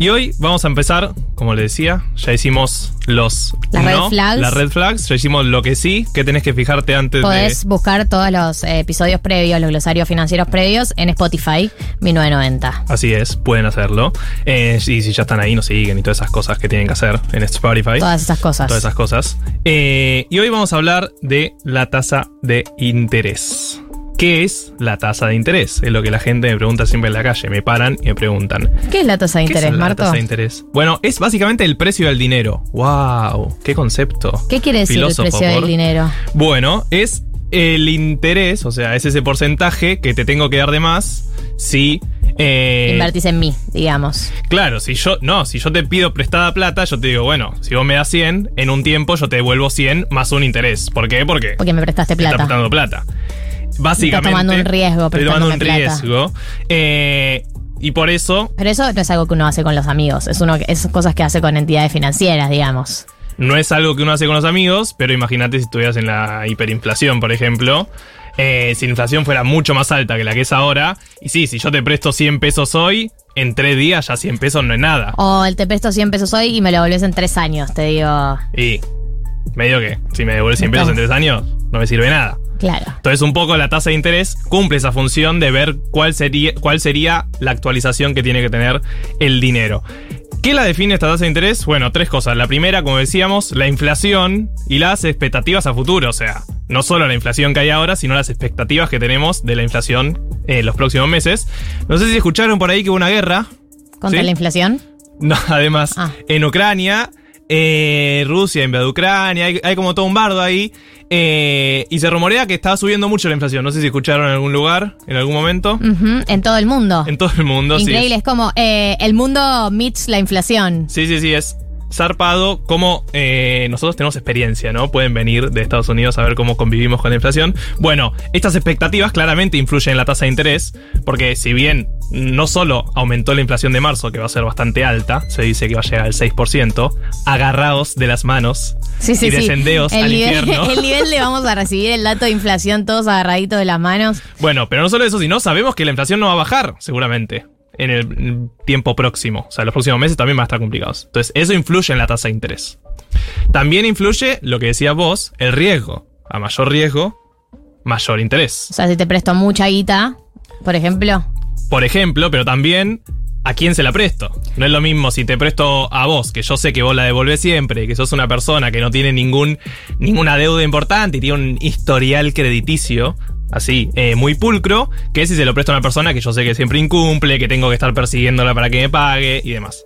Y hoy vamos a empezar, como le decía, ya hicimos los Las red no, flags. las red flags, ya hicimos lo que sí, que tenés que fijarte antes Podés buscar todos los eh, episodios previos, los glosarios financieros previos en Spotify 1990. de... Así es, pueden hacerlo. Eh, y si ya están ahí, nos siguen y todas esas cosas que tienen que hacer en Spotify. Todas esas cosas. Todas esas cosas. Eh, y hoy vamos a hablar de la tasa de interés. ¿Qué es la tasa de interés? Es lo que la gente me pregunta siempre en la calle. Me paran y me preguntan. ¿Qué es la tasa de ¿Qué es interés, la Marto? tasa de interés? Bueno, es básicamente el precio del dinero. ¡Wow! ¡Qué concepto! ¿Qué quiere decir Filósofo, el precio por- del dinero? Bueno, es el interés, o sea, es ese porcentaje que te tengo que dar de más si. eh, Invertís en mí, digamos. Claro, si yo, no, si yo te pido prestada plata, yo te digo, bueno, si vos me das 100, en un tiempo yo te devuelvo 100 más un interés. ¿Por qué? Porque Porque me prestaste plata. plata. Básicamente. tomando un riesgo Estoy tomando un plata. riesgo. Eh, y por eso Pero eso no es algo que uno hace con los amigos. Es uno, es cosas que hace con entidades financieras, digamos. no es algo que uno hace con los amigos, pero imagínate si estuvieras en la hiperinflación, por ejemplo. Eh, si la inflación fuera mucho más alta que la que es ahora, y sí, si yo te presto 100 pesos hoy, en tres días ya 100 pesos no es nada. O el te presto 100 pesos hoy y me lo volvés en tres años, te digo. Y medio que, si me devuelves 100 pesos en tres años, no me sirve nada. Claro. Entonces, un poco la tasa de interés cumple esa función de ver cuál sería, cuál sería la actualización que tiene que tener el dinero. ¿Qué la define esta tasa de interés? Bueno, tres cosas. La primera, como decíamos, la inflación y las expectativas a futuro. O sea, no solo la inflación que hay ahora, sino las expectativas que tenemos de la inflación en los próximos meses. No sé si escucharon por ahí que hubo una guerra. ¿Contra ¿Sí? la inflación? No, además, Ah. en Ucrania, eh, Rusia invade Ucrania, hay, hay como todo un bardo ahí. eh, y se rumorea que estaba subiendo mucho la inflación. No sé si escucharon en algún lugar, en algún momento. En todo el mundo. En todo el mundo, Increíble, sí. es como eh, el mundo meets la inflación. Sí, sí, sí, es zarpado como eh, nosotros tenemos experiencia, ¿no? Pueden venir de Estados Unidos a ver cómo convivimos con la inflación. Bueno, estas expectativas claramente influyen en la tasa de interés, porque si bien no solo aumentó la inflación de marzo, que va a ser bastante alta, se dice que va a llegar al 6%, agarrados de las manos Sí, sí, y sí. descendeos el al nivel, infierno. El nivel de vamos a recibir el dato de inflación todos agarraditos de las manos. Bueno, pero no solo eso, sino sabemos que la inflación no va a bajar, seguramente, en el tiempo próximo. O sea, los próximos meses también van a estar complicados. Entonces, eso influye en la tasa de interés. También influye, lo que decías vos, el riesgo. A mayor riesgo, mayor interés. O sea, si te presto mucha guita, por ejemplo. Por ejemplo, pero también a quién se la presto. No es lo mismo si te presto a vos, que yo sé que vos la devolvés siempre, que sos una persona que no tiene ningún, ninguna deuda importante y tiene un historial crediticio. Así, eh, muy pulcro, que si se lo presto a una persona que yo sé que siempre incumple, que tengo que estar persiguiéndola para que me pague y demás.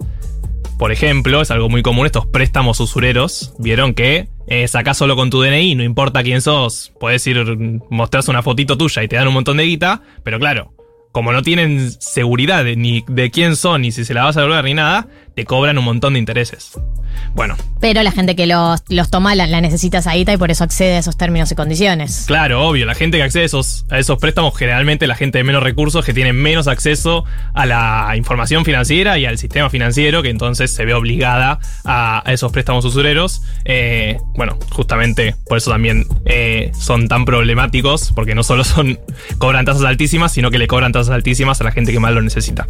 Por ejemplo, es algo muy común estos préstamos usureros. Vieron que eh, sacás solo con tu DNI, no importa quién sos, podés ir, mostrarse una fotito tuya y te dan un montón de guita, pero claro, como no tienen seguridad ni de quién son, ni si se la vas a devolver ni nada, te cobran un montón de intereses. Bueno, Pero la gente que los, los toma la, la necesita esa guita y por eso accede a esos términos y condiciones. Claro, obvio, la gente que accede a esos, a esos préstamos, generalmente la gente de menos recursos que tiene menos acceso a la información financiera y al sistema financiero, que entonces se ve obligada a, a esos préstamos usureros. Eh, bueno, justamente por eso también eh, son tan problemáticos, porque no solo son cobran tasas altísimas, sino que le cobran tasas altísimas a la gente que más lo necesita.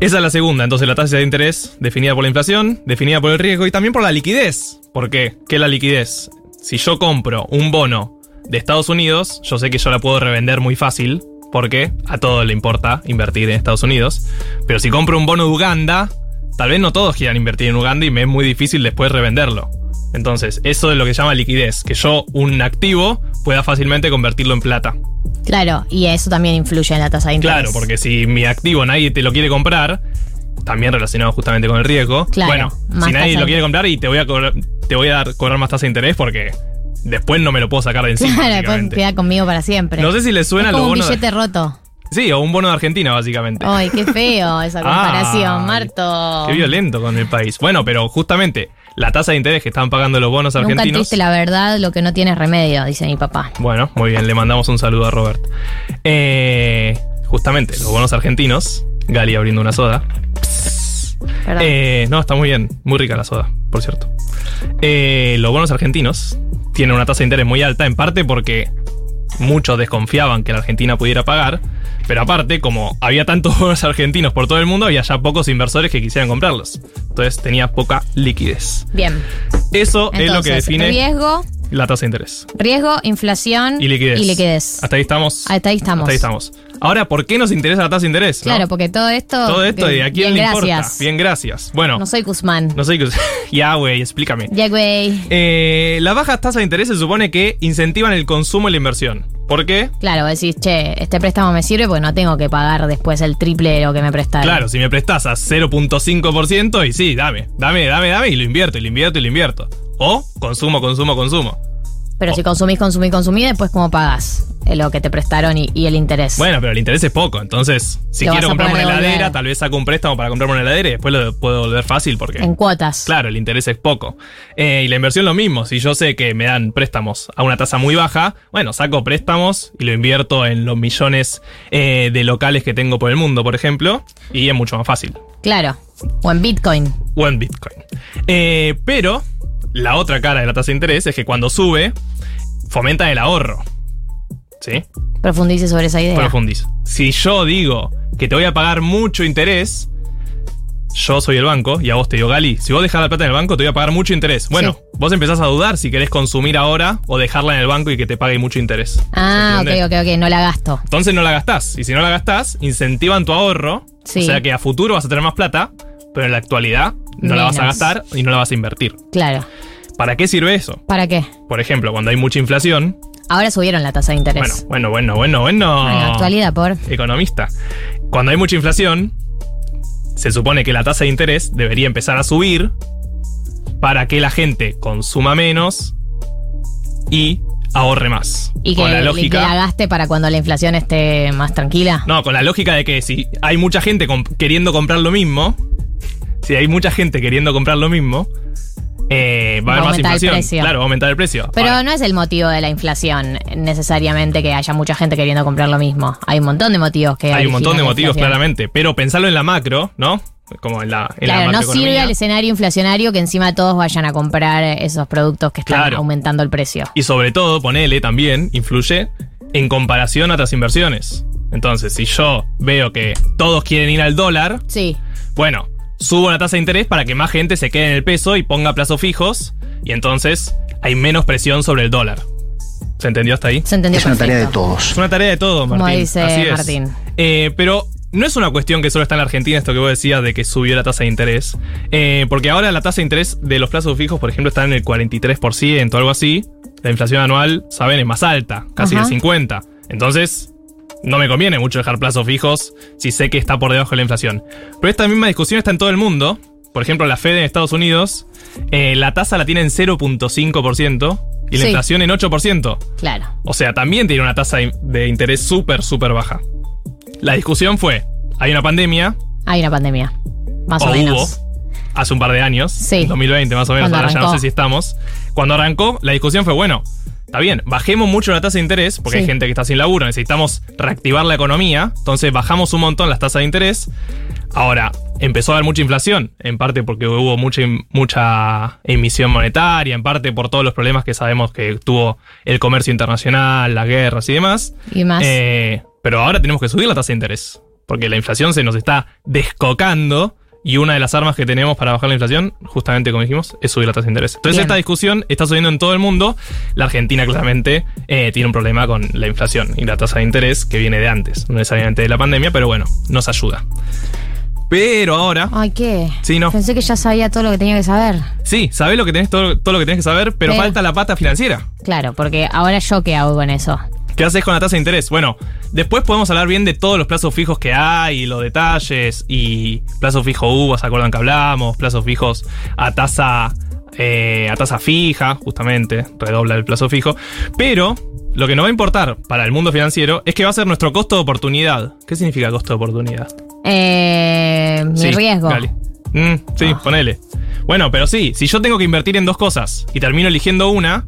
Esa es la segunda, entonces la tasa de interés definida por la inflación, definida por el riesgo y también por la liquidez. ¿Por qué? ¿Qué es la liquidez? Si yo compro un bono de Estados Unidos, yo sé que yo la puedo revender muy fácil, porque a todos le importa invertir en Estados Unidos. Pero si compro un bono de Uganda, tal vez no todos quieran invertir en Uganda y me es muy difícil después revenderlo. Entonces, eso es lo que se llama liquidez, que yo un activo pueda fácilmente convertirlo en plata. Claro, y eso también influye en la tasa de interés. Claro, porque si mi activo nadie te lo quiere comprar, también relacionado justamente con el riesgo. Claro, bueno, si nadie lo quiere comprar y te voy a cobrar, te voy a dar, cobrar más tasa de interés porque después no me lo puedo sacar de encima. Claro, después queda conmigo para siempre. No sé si le suena es lo un bono de- billete roto. Sí, o un bono de Argentina, básicamente. Ay, qué feo esa comparación, Marto. Qué violento con el país. Bueno, pero justamente la tasa de interés que están pagando los bonos Nunca argentinos. triste la verdad, lo que no tiene remedio, dice mi papá. Bueno, muy bien, le mandamos un saludo a Robert. Eh, justamente, los bonos argentinos. Gali abriendo una soda. Eh, no, está muy bien. Muy rica la soda, por cierto. Eh, los bonos argentinos tienen una tasa de interés muy alta, en parte porque muchos desconfiaban que la Argentina pudiera pagar. Pero aparte, como había tantos bonos argentinos por todo el mundo, había ya pocos inversores que quisieran comprarlos. Entonces tenía poca liquidez. Bien. Eso es lo que define riesgo, la tasa de interés. riesgo, inflación Y liquidez. y liquidez. Hasta ahí estamos. Hasta ahí estamos. Hasta ahí estamos. Ahora, ¿por qué nos interesa la tasa de interés? no? Claro, porque todo esto. Todo esto, ¿y a quién bien, le importa? Bien, gracias. Bueno, No soy Guzmán. no sé qué. ya, güey, explícame. Ya, güey. Eh, las bajas tasas de interés se supone que incentivan el consumo y la inversión. ¿Por qué? Claro, decís, che, este préstamo me sirve porque no tengo que pagar después el triple de lo que me prestaron. Claro, si me prestás a 0.5% y sí, dame, dame, dame, dame y lo invierto, y lo invierto y lo invierto. O consumo, consumo, consumo. Pero si consumís, consumís, consumís, después cómo pagás lo que te prestaron y, y el interés. Bueno, pero el interés es poco, entonces si Lo vas quiero a comprarme una poder heladera, devolver. tal vez saco un préstamo para comprarme una heladera y después lo puedo volver fácil porque... En cuotas. Claro, el interés es poco. Eh, y la inversión lo mismo. Si yo sé que me dan préstamos a una tasa muy baja, bueno, saco préstamos y lo invierto en los millones eh, de locales que tengo por el mundo, por ejemplo, y es mucho más fácil. Claro. O en Bitcoin. O en Bitcoin. Eh, pero la otra cara de la tasa de interés es que cuando sube, fomenta el ahorro. ¿Sí? Profundice sobre esa idea. Profundiza. Si yo digo que te voy a pagar mucho interés, yo soy el banco y a vos te digo, Gali, si vos dejás la plata en el banco, te voy a pagar mucho interés. Bueno, vos empezás a dudar si querés consumir ahora o dejarla en el banco y que te pague mucho interés. ah, ¿Se ok, ok, ok, no la gasto. Entonces no la gastás. Y si no la gastás, incentivan tu ahorro. Sí. O sea que a futuro vas a tener más plata, pero en la actualidad no la vas a gastar y no la vas a invertir. Claro. ¿Para qué sirve eso? ¿Para qué? Por ejemplo, cuando hay mucha inflación. Ahora subieron la tasa de interés. Bueno, bueno, bueno, bueno, bueno. En la actualidad, por. economista. Cuando hay mucha inflación, se supone que la tasa de interés debería empezar a subir para que la gente consuma menos y ahorre más. Y que, con y que lógica. la gaste para cuando la inflación esté más tranquila. No, con la lógica de que si hay mucha gente comp- queriendo comprar lo mismo, si hay mucha gente queriendo comprar lo mismo, eh, va a haber más aumentar el inflación. precio. Claro, va a aumentar el precio. Pero Ahora, no es el motivo de la inflación necesariamente que haya mucha gente queriendo comprar lo mismo. Hay un montón de motivos que hay un montón de motivos, inflación. claramente. Pero pensarlo en la macro, ¿no? Como en la, en la Claro, no sirve al escenario inflacionario que encima todos vayan a comprar esos productos que están Claro. aumentando el precio. Y sobre todo, ponele también, influye en comparación a otras inversiones. Entonces, si yo veo que todos quieren ir al dólar, Sí. bueno, subo la tasa de interés para que más gente se quede en el peso y ponga plazos fijos, y entonces hay menos presión sobre el dólar. ¿Se entendió hasta ahí? Se entendió perfecto. todos. Es una tarea de todos, Como Martín. dice Así es. Martín. Eh, pero no es una cuestión que solo está en la Argentina, esto que vos decías de que subió la tasa de interés. Eh, porque ahora la tasa de interés de los plazos fijos, por ejemplo, está en el 43% o algo así. La inflación anual, saben, es más alta, casi Ajá. el 50%. Entonces, no me conviene mucho dejar plazos fijos si sé que está por debajo de la inflación. Pero esta misma discusión está en todo el mundo. Por ejemplo, la Fed en Estados Unidos, eh, la tasa la tiene en 0.5% y la Sí. inflación en 8%. Claro. O sea, también tiene una tasa de- interés súper, súper baja. La discusión fue, hay una pandemia, Hay una pandemia. Más o, o menos. hubo, hace un par de años, Sí. en 2020 más o menos, Cuando ahora ya no sé si estamos. Cuando arrancó, la discusión fue, bueno, está bien, bajemos mucho la tasa de interés, porque Sí. hay gente que está sin laburo, necesitamos reactivar la economía, entonces bajamos un montón las tasas de interés. Ahora, empezó a haber mucha inflación, en parte porque hubo mucha, mucha emisión monetaria, en parte por todos los problemas que sabemos que tuvo el comercio internacional, las guerras y demás. Y más. Eh, pero ahora tenemos que subir la tasa de interés. Porque la inflación se nos está descocando. Y una de las armas que tenemos para bajar la inflación, justamente como dijimos, es subir la tasa de interés. Entonces Bien. esta discusión está subiendo en todo el mundo. La Argentina claramente eh, tiene un problema con la inflación y la tasa de interés que viene de antes, no necesariamente de la pandemia, pero bueno, nos ayuda. Pero ahora, Ay, ¿qué? Sí, no. Pensé que ya sabía todo lo que tenía que saber. sí, sabés lo que tenés, todo, todo lo que tenés que saber, pero, Pero- falta la pata financiera. Claro, porque ahora yo qué hago con eso. ¿Qué haces con la tasa de interés? Bueno, después podemos hablar bien de todos los plazos fijos que hay, y los detalles, y plazo fijo UVA, ¿se acuerdan que hablamos? Plazos fijos a tasa, eh, a tasa fija, justamente, redobla el plazo fijo. Pero lo que nos va a importar para el mundo financiero es que va a ser nuestro costo de oportunidad. ¿Qué significa costo de oportunidad? Eh, mi Sí, riesgo. Mm, sí, ponele. Bueno, pero sí, si yo tengo que invertir en dos cosas y termino eligiendo una,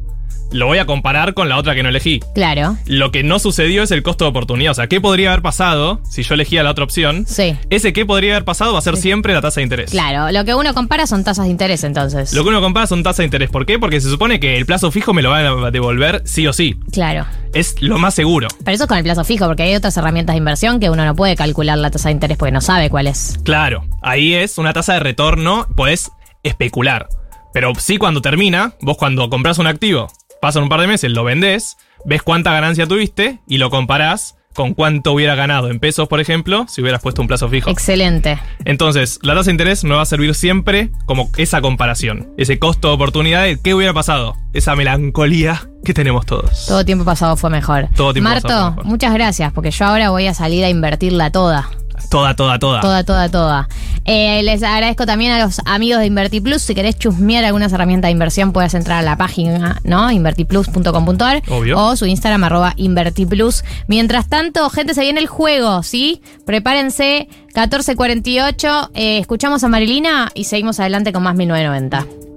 lo voy a comparar con la otra que no elegí. Claro. Lo que no sucedió es el costo de oportunidad. O sea, ¿qué podría haber pasado si yo elegía la otra opción? Sí. Ese qué podría haber pasado va a ser siempre la tasa de interés. Claro, lo que uno compara son tasas de interés entonces. Lo que uno compara son tasas de interés. ¿Por qué? Porque se supone que el plazo fijo me lo van a devolver sí o sí. Claro. Es lo más seguro. Pero eso es con el plazo fijo, porque hay otras herramientas de inversión que uno no puede calcular la tasa de interés porque no sabe cuál es. Claro, ahí es una tasa de retorno, podés especular. Pero sí cuando termina, vos cuando compras un activo, pasan un par de meses, lo vendés, ves cuánta ganancia tuviste y lo comparás con cuánto hubiera ganado en pesos, por ejemplo, si hubieras puesto un plazo fijo. Excelente. Entonces, la tasa de interés me va a servir siempre como esa comparación, ese costo de oportunidad de qué hubiera pasado, esa melancolía que tenemos todos. Todo tiempo pasado fue mejor. Todo tiempo Marto, pasado fue mejor. muchas gracias, porque yo ahora voy a salir a invertirla toda. Toda, toda, toda. Toda, toda, toda. Eh, les agradezco también a los amigos de InvertiPlus. Si querés chusmear algunas herramientas de inversión, puedes entrar a la página, ¿no? invertiplus.com.ar o su Instagram, arroba InvertiPlus. Mientras tanto, gente, se viene el juego, ¿sí? Prepárense, 14.48. Eh, escuchamos a Marilina y seguimos adelante con más 1990.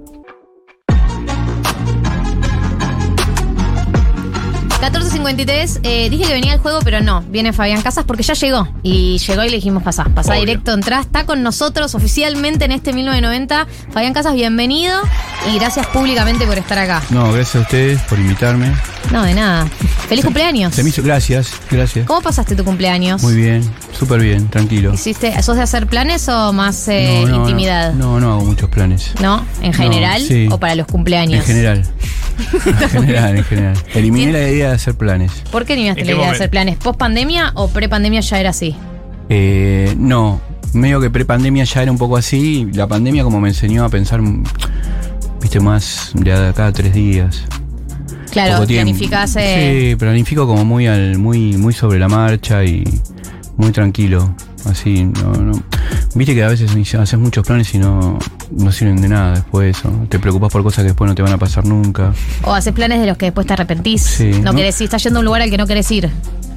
$14.53, eh, dije que venía el juego, pero no, viene Fabián Casas porque ya llegó. Y llegó y le dijimos pasá, pasá Obvio. directo, entrá, está con nosotros oficialmente en este 1990. Fabián Casas, bienvenido y gracias públicamente por estar acá. No, gracias a ustedes por invitarme. No, de nada. ¡Feliz cumpleaños! Se me hizo, gracias, gracias. ¿Cómo pasaste tu cumpleaños? Muy bien, súper bien, tranquilo. ¿Hiciste, ¿Sos de hacer planes o más eh, No, no, intimidad? No, no hago muchos planes. ¿No? ¿En general sí. o para los cumpleaños? En general. en general, en general. Eliminé la idea de hacer planes. ¿Por qué ¿En la idea de hacer planes? ¿Post pandemia o pre pandemia ya era así? Eh, no, medio que prepandemia ya era un poco así. La pandemia como me enseñó a pensar, viste, más de acá a tres días. Claro, planificás. eh, Sí, planifico como muy al, muy, muy sobre la marcha y muy tranquilo. Así, no, no. Viste que a veces haces muchos planes y no, no sirven de nada después. ¿o? Te preocupas por cosas que después no te van a pasar nunca. O haces planes de los que después te arrepentís. Sí, no, ¿no? querés ir, estás yendo a un lugar al que no querés ir.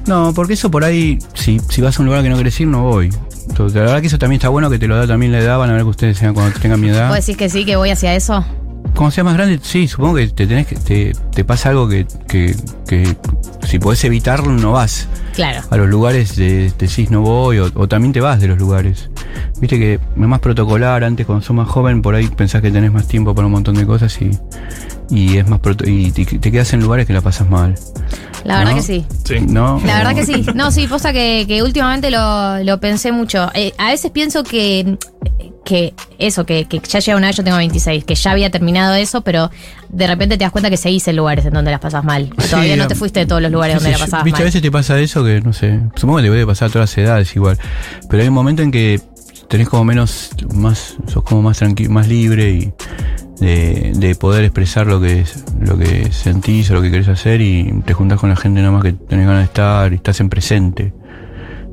No, porque eso por ahí, si, si vas a un lugar que no querés ir, no voy. Entonces, La verdad que eso también está bueno, que te lo da también la edad. Van a ver que ustedes sean cuando tengan mi edad. ¿Vos decís que sí, que voy hacia eso? Cuando seas más grande, sí, supongo que te tenés que, te, te pasa algo que, que, que si podés evitarlo, no vas. Claro. a los lugares de, decís no voy o, o también te vas de los lugares. Viste que es más protocolar, antes cuando sos más joven por ahí pensás que tenés más tiempo para un montón de cosas y, y es más proto- y te, te quedas en lugares que la pasas mal. La verdad ¿no? que sí. Sí. ¿No? La verdad que sí. No, sí, posta que, que últimamente lo, lo pensé mucho. Eh, a veces pienso que, que eso, que, que ya llega una vez, yo tengo 26, que ya había terminado eso, pero de repente te das cuenta que seguís en lugares en donde las pasas mal. Que Sí, Todavía no te fuiste de todos los lugares qué donde la pasabas mal. veces te pasa eso que, no sé, supongo que te puede pasar a todas las edades igual, pero hay un momento en que tenés como menos, más, sos como más tranquilo, más libre y de, de poder expresar lo que es, lo que sentís o lo que querés hacer y te juntás con la gente nada más que tenés ganas de estar y estás en presente.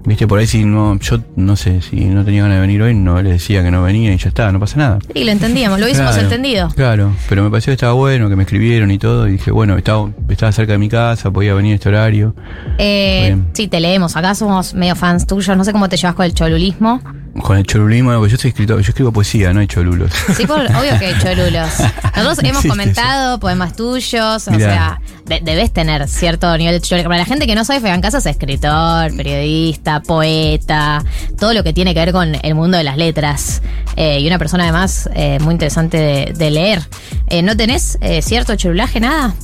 Viste, por ahí si no, yo no sé, si no tenía ganas de venir hoy, no le decía que no venía y ya está, no pasa nada. Sí, lo entendíamos, lo hubiésemos Claro, entendido. Claro, pero me pareció que estaba bueno, que me escribieron y todo, y dije, bueno, estaba, estaba cerca de mi casa, podía venir a este horario. Eh, sí, te leemos. Acá somos medio fans tuyos. No sé cómo te llevas con el cholulismo. Con el cholulismo, no, porque yo soy escritor, yo escribo poesía, no hay cholulos. Sí, por, obvio que hay cholulos. Nosotros No hemos existe comentado poemas tuyos, o sea, de- debes tener cierto nivel de cholulismo. Para la gente que no sabe, Fegan Casas es escritor, periodista, poeta, todo lo que tiene que ver con el mundo de las letras. Eh, y una persona además eh, muy interesante de, de leer. Eh, ¿No tenés cierto cholulaje, nada?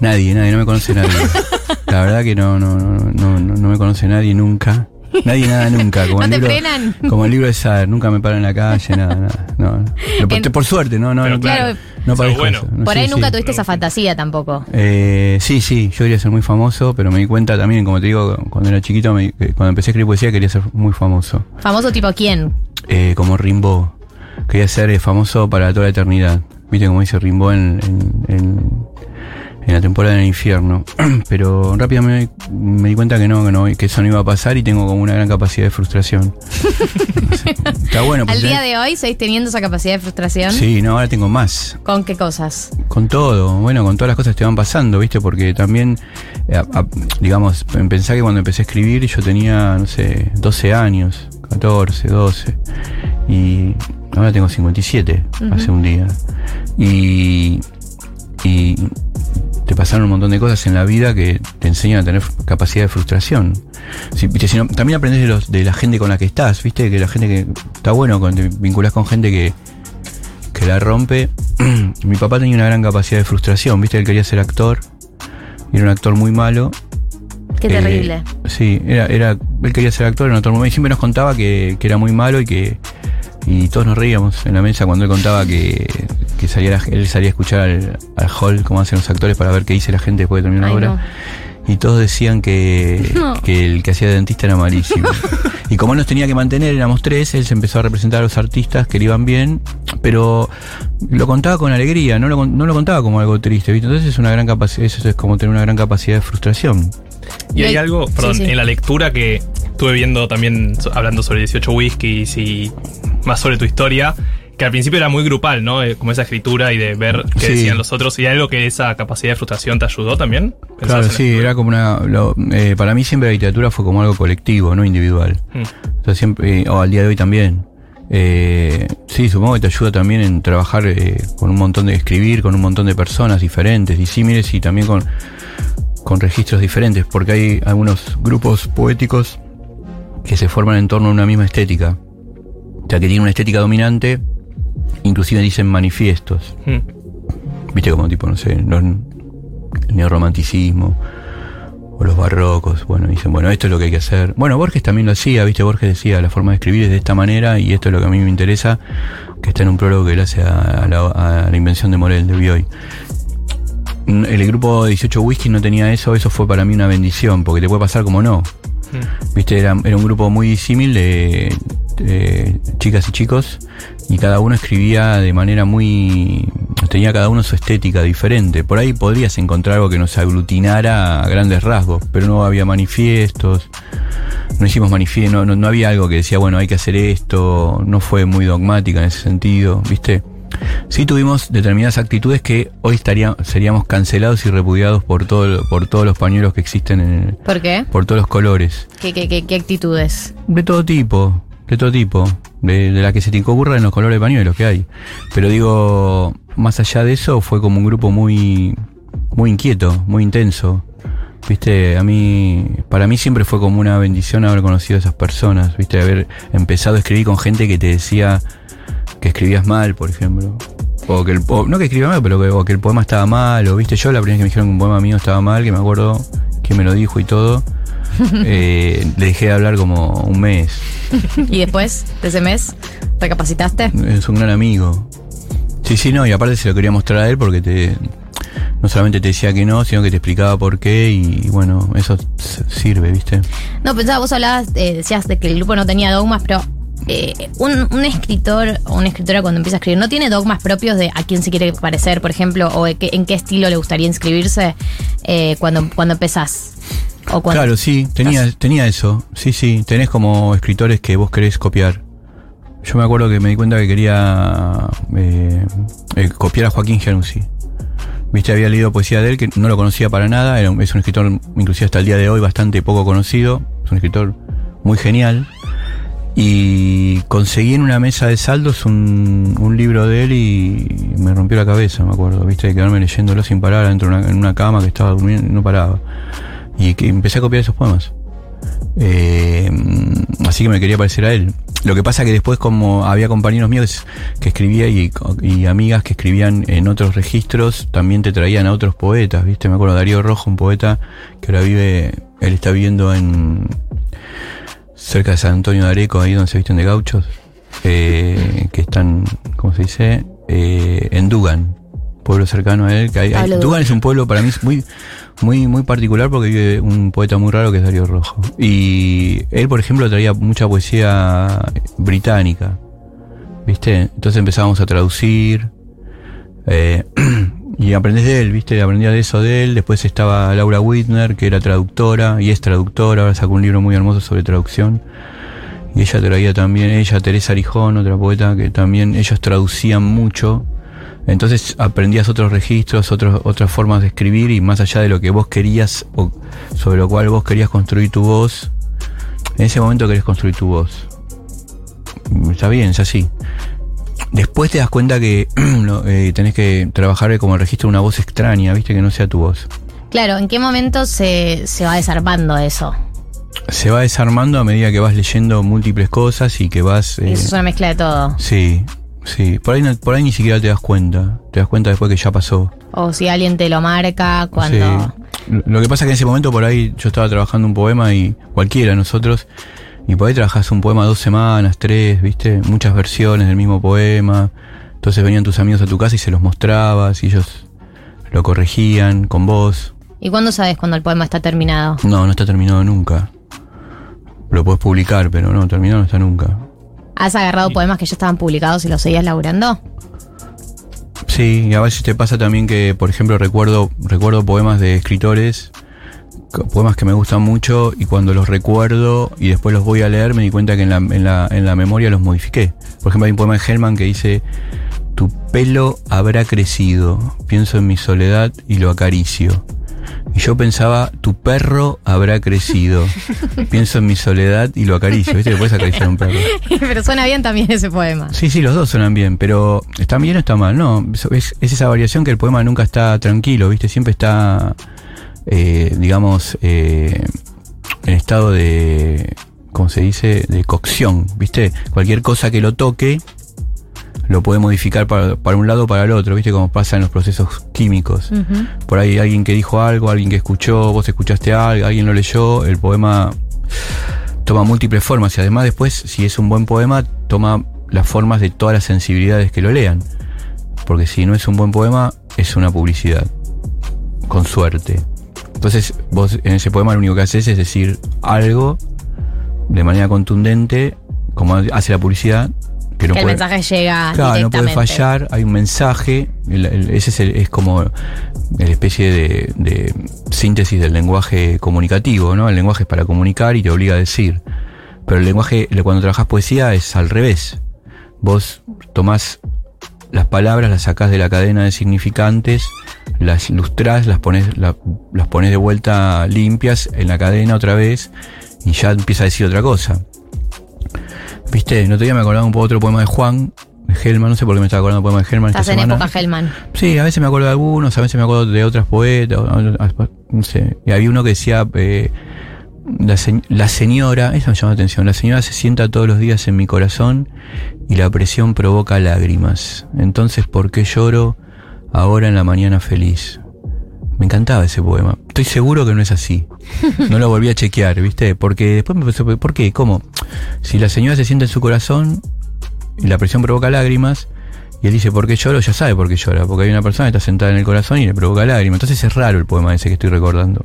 Nadie, nadie, no me conoce nadie. La verdad que no, no, no, no, no me conoce nadie nunca. Nadie, nada, nunca. Como ¿No el te libro, frenan? Como el libro de Sader, nunca me paro en la calle, nada, nada. No, por, En- por suerte, no, no, Pero no, claro, no bueno. eso, no Por ahí sí. nunca tuviste esa fantasía tampoco. Eh, sí, sí, yo quería ser muy famoso, pero me di cuenta también, como te digo, cuando era chiquito, me- que cuando empecé a escribir poesía quería ser muy famoso. ¿Famoso tipo quién? Eh, como Rimbaud. Quería ser eh, famoso para toda la eternidad. Viste como dice Rimbaud en, en, en- en la temporada del infierno. Pero rápidamente me, me di cuenta que no, que no, que eso no iba a pasar y tengo como una gran capacidad de frustración. No sé, Está bueno. Al día de hoy, ¿seguís teniendo esa capacidad de frustración? Sí, no, ahora tengo más. ¿Con qué cosas? Con todo, bueno, con todas las cosas que te van pasando, ¿viste? Porque también, eh, a- digamos, pensá que cuando empecé a escribir yo tenía, no sé, 12 años, 14, 12. Y ahora tengo 57, Ujú. hace un día. Y, y te pasaron un montón de cosas en la vida que te enseñan a tener capacidad de frustración. ¿viste? Si no- también aprendes de, los, de la gente con la que estás, ¿viste? Que la gente que está bueno cuando te vinculás con gente que, que la rompe. Mi papá tenía una gran capacidad de frustración, ¿viste? Él quería ser actor. Y era un actor muy malo. Qué Eh, terrible. Sí, era, era, él quería ser actor en otro momento. Y siempre nos contaba que, que era muy malo y que. Y todos nos reíamos en la mesa cuando él contaba que, que salía, la- él salía a escuchar al, al hall, como hacen los actores, para ver qué dice la gente después de terminar no. obra. y todos decían que, No. que el que hacía de dentista era malísimo. y como él nos tenía que mantener, éramos tres, él se empezó a representar a los artistas que le iban bien, pero lo contaba con alegría, no lo, no lo contaba como algo triste, ¿viste? Entonces es una gran capacidad, eso es como tener una gran capacidad de frustración. Y hay algo, perdón, sí, sí. en la lectura que estuve viendo también hablando sobre 18 whiskies y más sobre tu historia, que al principio era muy grupal, ¿no? Eh, Como esa escritura y de ver qué Sí. decían los otros. ¿Y algo que esa capacidad de frustración te ayudó también? ¿Pensabas Claro, sí, era como una... lo- eh, para mí siempre la literatura fue como algo colectivo, no individual. Mm. O sea, siempre, eh, o al día de hoy también. Eh, sí, supongo que te ayuda también en trabajar eh, con un montón de escribir, con un montón de personas diferentes, disímiles y también con, con registros diferentes, porque hay algunos grupos poéticos que se forman en torno a una misma estética. O sea, que tienen una estética dominante, inclusive dicen manifiestos. Mm. Viste como tipo, no sé, los- el neorromanticismo o los barrocos, bueno, dicen, bueno, esto es lo que hay que hacer. Bueno, Borges también lo hacía, viste, Borges decía, la forma de escribir es de esta manera y esto es lo que a mí me interesa, que está en un prólogo que él hace a, a la, a la invención de Morel, de Bioy. Mm, El grupo 18 Whisky no tenía eso, eso fue para mí una bendición, porque te puede pasar como no. Viste, era, era un grupo muy disímil de, de chicas y chicos y cada uno escribía de manera muy... tenía cada uno su estética diferente. Por ahí podrías encontrar algo que nos aglutinara a grandes rasgos, pero no había manifiestos, no hicimos manifiestos, no, no, no había algo que decía, bueno, hay que hacer esto, no fue muy dogmática en ese sentido, ¿viste? Sí tuvimos determinadas actitudes que hoy estaría, seríamos cancelados y repudiados por, todo, por todos los pañuelos que existen en, ¿Por qué? por todos los colores. ¿Qué, qué, qué, qué actitudes? De todo tipo, de todo tipo. De, de la que se te ocurra en los colores de pañuelos que hay. Pero digo, más allá de eso, fue como un grupo muy, muy inquieto, muy intenso. Viste, a mí, para mí siempre fue como una bendición haber conocido a esas personas, viste, haber empezado a escribir con gente que te decía que escribías mal, por ejemplo. O que el, o no que escribía mal, pero que, o que el poema estaba mal, o viste, yo la primera vez que me dijeron que un poema mío estaba mal, que me acuerdo que me lo dijo y todo, eh, le dejé de hablar como un mes. ¿Y después de ese mes recapacitaste? Es un gran amigo. Sí, sí, no, y aparte se lo quería mostrar a él porque te no solamente te decía que no, sino que te explicaba por qué y bueno, eso sirve, ¿viste? No, pensaba, vos hablabas, eh, decías de que el grupo no tenía dogmas, pero eh, un, un escritor o una escritora cuando empieza a escribir no tiene dogmas propios de a quién se quiere parecer, por ejemplo, o de qué- en qué estilo le gustaría inscribirse eh, cuando, cuando empezás. O cuando, Claro, sí, tenía, tenía eso. Sí, sí, tenés como escritores que vos querés copiar. Yo me acuerdo que me di cuenta que quería eh, eh, copiar a Joaquín Gianussi. Viste, había leído poesía de él que no lo conocía para nada. Era un- es un escritor, inclusive hasta el día de hoy, bastante poco conocido. Es un escritor muy genial. Y conseguí en una mesa de saldos un, un libro de él y me rompió la cabeza, me acuerdo. Viste, de quedarme leyéndolo sin parar dentro de una, en una cama que estaba durmiendo y no paraba. Y que empecé a copiar esos poemas. Eh, así que me quería parecer a él. Lo que pasa que después como había compañeros míos que escribía y, y amigas que escribían en otros registros, también te traían a otros poetas, ¿viste? Me acuerdo Darío Rojo, un poeta que ahora vive, él está viviendo en cerca de San Antonio de Areco, ahí donde se visten de gauchos, eh, que están, ¿cómo se dice? Eh, en Dugan, pueblo cercano a él. Que hay, hay- Pablo Dugan Dugan. es un pueblo para mí muy, muy, muy particular porque vive un poeta muy raro que es Darío Rojo. Y él, por ejemplo, traía mucha poesía británica. ¿Viste? Entonces empezábamos a traducir. eh, y aprendés de él, ¿viste? Aprendía de eso de él. Después estaba Laura Whitner, que era traductora y es traductora. Ahora sacó un libro muy hermoso sobre traducción. Y ella traía también, ella, Teresa Arijón, otra poeta, que también ellos traducían mucho. Entonces aprendías otros registros, otros, otras formas de escribir y más allá de lo que vos querías o sobre lo cual vos querías construir tu voz, en ese momento querés construir tu voz. Está bien, es así. Después te das cuenta que no, eh, tenés que trabajar como el registro de una voz extraña, viste, que no sea tu voz. Claro, ¿en qué momento se, se va desarmando eso? Se va desarmando a medida que vas leyendo múltiples cosas y que vas... eh, Eso es una mezcla de todo. sí, sí. Por ahí, no- por ahí ni siquiera te das cuenta. Te das cuenta después que ya pasó. O si alguien te lo marca cuando... Sí. Lo- Lo que pasa es que en ese momento por ahí yo estaba trabajando un poema y cualquiera de nosotros, y por ahí trabajás un poema dos semanas, tres, viste, muchas versiones del mismo poema. Entonces venían tus amigos a tu casa y se los mostrabas y ellos lo corregían con vos. ¿Y cuándo sabes cuando el poema está terminado? No, no está terminado nunca. Lo puedes publicar, pero no, terminado no está nunca. ¿Has agarrado poemas que ya estaban publicados y los seguías laburando? Sí, y a veces te pasa también que, por ejemplo, recuerdo, recuerdo poemas de escritores, poemas que me gustan mucho, y cuando los recuerdo y después los voy a leer, me di cuenta que en la, en la, en la memoria los modifiqué. Por ejemplo, hay un poema de Herman que dice, tu pelo habrá crecido, pienso en mi soledad y lo acaricio. Y yo pensaba, tu perro habrá crecido, pienso en mi soledad y lo acaricio. ¿Viste que puedes acariciar un perro? Pero suena bien también ese poema. Sí, sí, los dos suenan bien, pero ¿están bien o está mal? No, es, es esa variación que el poema nunca está tranquilo, ¿viste? Siempre está, eh, digamos, eh, en estado de, ¿cómo se dice? De cocción, ¿viste? Cualquier cosa que lo toque lo puede modificar para, para un lado o para el otro, ¿viste? Como pasa en los procesos químicos. Por ahí alguien que dijo algo, alguien que escuchó, vos escuchaste algo, alguien lo leyó, el poema toma múltiples formas y además después, si es un buen poema, toma las formas de todas las sensibilidades que lo lean. Porque si no es un buen poema, es una publicidad. Con suerte. Entonces, vos en ese poema lo único que haces es decir algo de manera contundente, como hace la publicidad, que no que el mensaje llega Claro, no puede fallar, hay un mensaje, el- el- ese es, el- es como la especie de, de síntesis del lenguaje comunicativo, ¿no? El lenguaje es para comunicar y te obliga a decir. Pero el lenguaje, cuando trabajas poesía, es al revés. Vos tomás las palabras, las sacás de la cadena de significantes, las ilustrás, las pones, la- las pones de vuelta limpias en la cadena otra vez y ya empieza a decir otra cosa. Viste, el otro día me acordaba un poco otro poema de Juan, de Gelman, no sé por qué me estaba acordando de poema de esta Estás en semana. época Hellman. Sí, a veces me acuerdo de algunos, a veces me acuerdo de otras poetas, no sé. Y había uno que decía, eh, la, se- la señora, eso me llama la atención, la señora se sienta todos los días en mi corazón y la presión provoca lágrimas. Entonces, ¿por qué lloro ahora en la mañana feliz? Me encantaba ese poema. Estoy seguro que no es así. No lo volví a chequear, ¿viste? Porque después me pensé, ¿por qué? ¿Cómo? Si la señora se sienta en su corazón y la presión provoca lágrimas, y él dice, ¿por qué lloro? Ya sabe por qué llora, porque hay una persona que está sentada en el corazón y le provoca lágrimas. Entonces es raro el poema ese que estoy recordando.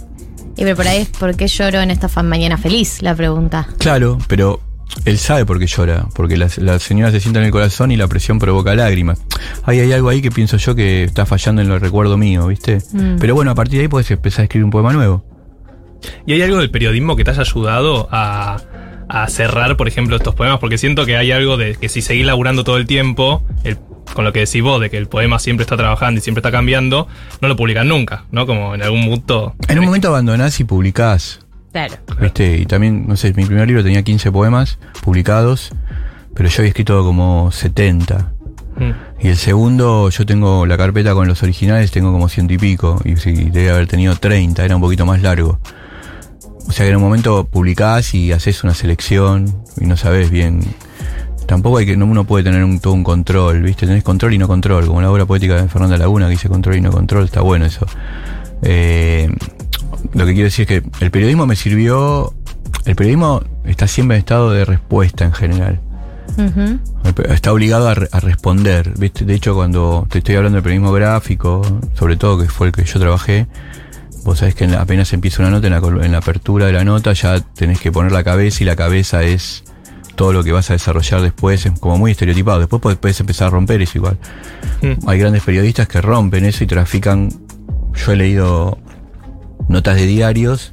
Y pero por ahí es ¿por qué lloro en esta fa- mañana feliz? La pregunta. Claro, pero él sabe por qué llora, porque la, la señora se sienta en el corazón y la presión provoca lágrimas. Ahí hay algo ahí que pienso yo que está fallando en el recuerdo mío, ¿viste? Mm. Pero bueno, a partir de ahí puedes empezar a escribir un poema nuevo. ¿Y hay algo del periodismo que te haya ayudado a, a cerrar, por ejemplo, estos poemas? Porque siento que hay algo de que si seguís laburando todo el tiempo, el- con lo que decís vos, de que el poema siempre está trabajando y siempre está cambiando, no lo publican nunca, ¿no? Como en algún punto. En un momento abandonás y publicás. Claro. ¿Viste? Y también, no sé, mi primer libro tenía 15 poemas publicados, pero yo había escrito como 70. Mm. Y el segundo, yo tengo la carpeta con los originales, tengo como ciento y pico. Y sí, debe haber tenido 30, era un poquito más largo. O sea que en un momento publicás y haces una selección y no sabes bien. Tampoco hay que, no, uno puede tener un, todo un control, ¿viste? Tenés control y no control, como la obra poética de Fernanda Laguna que dice control y no control, está bueno eso. Eh, lo que quiero decir es que el periodismo me sirvió. El periodismo está siempre en estado de respuesta en general. Está obligado a, re- a responder. ¿viste? De hecho, cuando te estoy hablando del periodismo gráfico, sobre todo que fue el que yo trabajé, vos sabés que apenas empieza una nota, en la, col- en la apertura de la nota ya tenés que poner la cabeza y la cabeza es todo lo que vas a desarrollar después, es como muy estereotipado. Después podés empezar a romper eso igual. Mm. Hay grandes periodistas que rompen eso y trafican. Yo he leído notas de diarios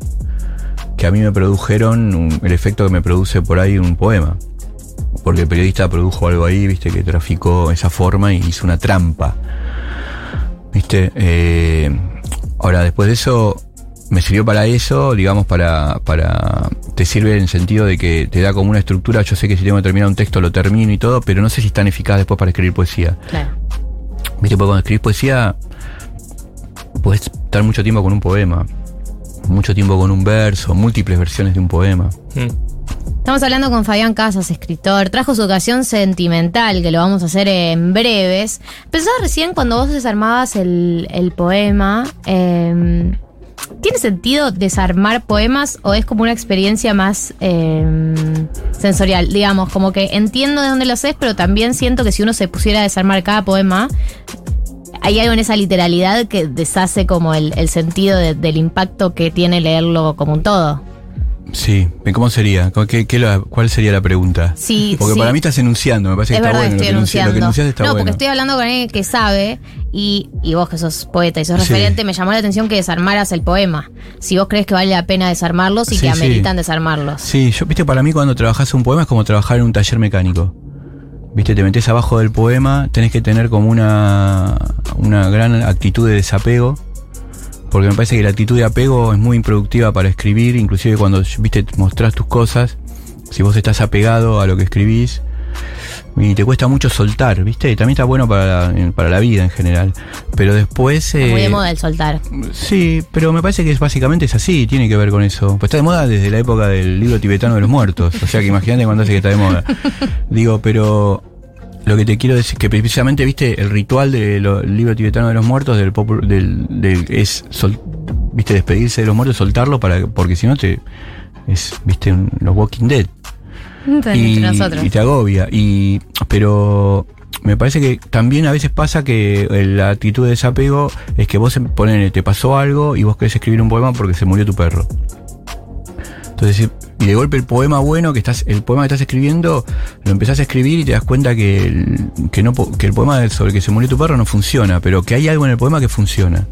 que a mí me produjeron un- el efecto que me produce por ahí un poema. Porque el periodista produjo algo ahí, viste, que traficó esa forma y hizo una trampa. Viste, Eh, ahora después de eso, me sirvió para eso, digamos, para, para, te sirve en el sentido de que te da como una estructura, yo sé que si tengo que terminar un texto lo termino y todo, pero no sé si es tan eficaz después para escribir poesía. Claro. Viste, porque cuando escribís poesía, puedes estar mucho tiempo con un poema, mucho tiempo con un verso, múltiples versiones de un poema. Estamos hablando con Fabián Casas, escritor. Trajo su ocasión sentimental, que lo vamos a hacer en breves. Pensaba recién cuando vos desarmabas el, el poema. eh, ¿Tiene sentido desarmar poemas o es como una experiencia más eh, sensorial? Digamos, como que entiendo de dónde lo haces, pero también siento que si uno se pusiera a desarmar cada poema, hay algo en esa literalidad que deshace como el, sentido de- del impacto que tiene leerlo como un todo. Sí, ¿cómo sería? ¿Cómo- qué- qué la- ¿Cuál sería la pregunta? Sí, Porque sí. para mí estás enunciando, me parece es que está verdad bueno. estoy lo, que enunci- enunciando. lo que enunciaste está no, bueno. porque estoy hablando con alguien que sabe y, y vos que sos poeta y sos Sí. referente, me llamó la atención que desarmaras el poema. Si vos crees que vale la pena desarmarlos y Sí, que ameritan desarmarlos. Sí, yo, viste, para mí cuando trabajas un poema es como trabajar en un taller mecánico. Viste, te metes abajo del poema, tenés que tener como una, una gran actitud de desapego. Porque me parece que la actitud de apego es muy improductiva para escribir, inclusive cuando, viste, mostrás tus cosas, si vos estás apegado a lo que escribís, y te cuesta mucho soltar, viste, y también está bueno para la, para la vida en general. Pero después... Está muy eh, de moda el soltar. Sí, pero me parece que es, básicamente es así, tiene que ver con eso. Pues está de moda desde la época del libro tibetano de los muertos. O sea que imagínate cuando hace que está de moda. Digo, pero lo que te quiero decir que precisamente, viste, el ritual del libro tibetano de los muertos del, popu- del, del- es sol- viste despedirse de los muertos, soltarlo para porque si no te es, viste, un- los Walking Dead y, Entre nosotros. y te agobia. Y, pero me parece que también a veces pasa que la actitud de desapego es que vos ponele, te pasó algo y vos querés escribir un poema porque se murió tu perro. Entonces, y de golpe el poema bueno que estás, el poema que estás escribiendo, lo empezás a escribir y te das cuenta que el, que no, que el poema sobre el que se murió tu perro no funciona, pero que hay algo en el poema que funciona.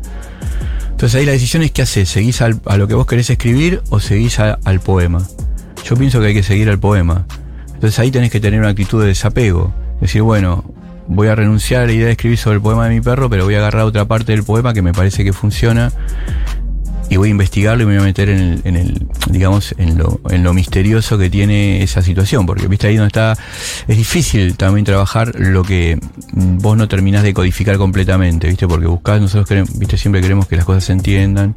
Entonces ahí la decisión es qué haces, ¿seguís a lo que vos querés escribir o seguís al poema? Yo pienso que hay que seguir al poema. Entonces ahí tenés que tener una actitud de desapego. Decir, bueno, voy a renunciar a la idea de escribir sobre el poema de mi perro, pero voy a agarrar otra parte del poema que me parece que funciona y voy a investigarlo y me voy a meter en el, en el digamos, en lo, en lo misterioso que tiene esa situación. Porque, viste, ahí donde está, es difícil también trabajar lo que vos no terminás de codificar completamente, viste, porque buscás, nosotros queremos, viste, siempre queremos que las cosas se entiendan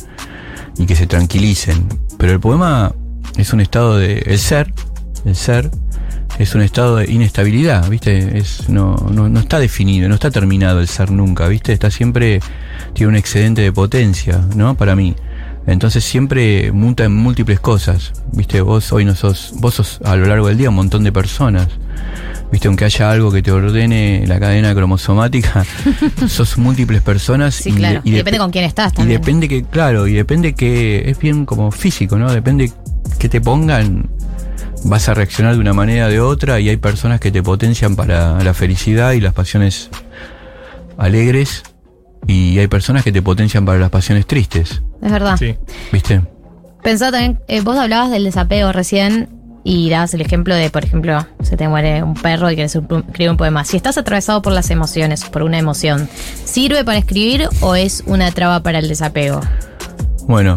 y que se tranquilicen. Pero el poema es un estado de, el ser, el ser, es un estado de inestabilidad, ¿viste? Es, no, no, no está definido, no está terminado el ser nunca, ¿viste? Está siempre, tiene un excedente de potencia, ¿no? Para mí. Entonces siempre muta en múltiples cosas, ¿viste? Vos hoy no sos, vos sos a lo largo del día un montón de personas. ¿Viste? Aunque haya algo que te ordene la cadena cromosomática, sos múltiples personas. Sí, y- claro. y Y dep- depende con quién estás y también. depende que, claro, y depende que es bien como físico, ¿no? Depende que te pongan, vas a reaccionar de una manera o de otra y hay personas que te potencian para la felicidad y las pasiones alegres y hay personas que te potencian para las pasiones tristes, Es verdad. ¿viste? Pensá también, eh, vos hablabas del desapego recién y dabas el ejemplo de, por ejemplo, se te muere un perro y quieres un- escribir un poema. Si estás atravesado por las emociones, por una emoción, ¿sirve para escribir o es una traba para el desapego? Bueno,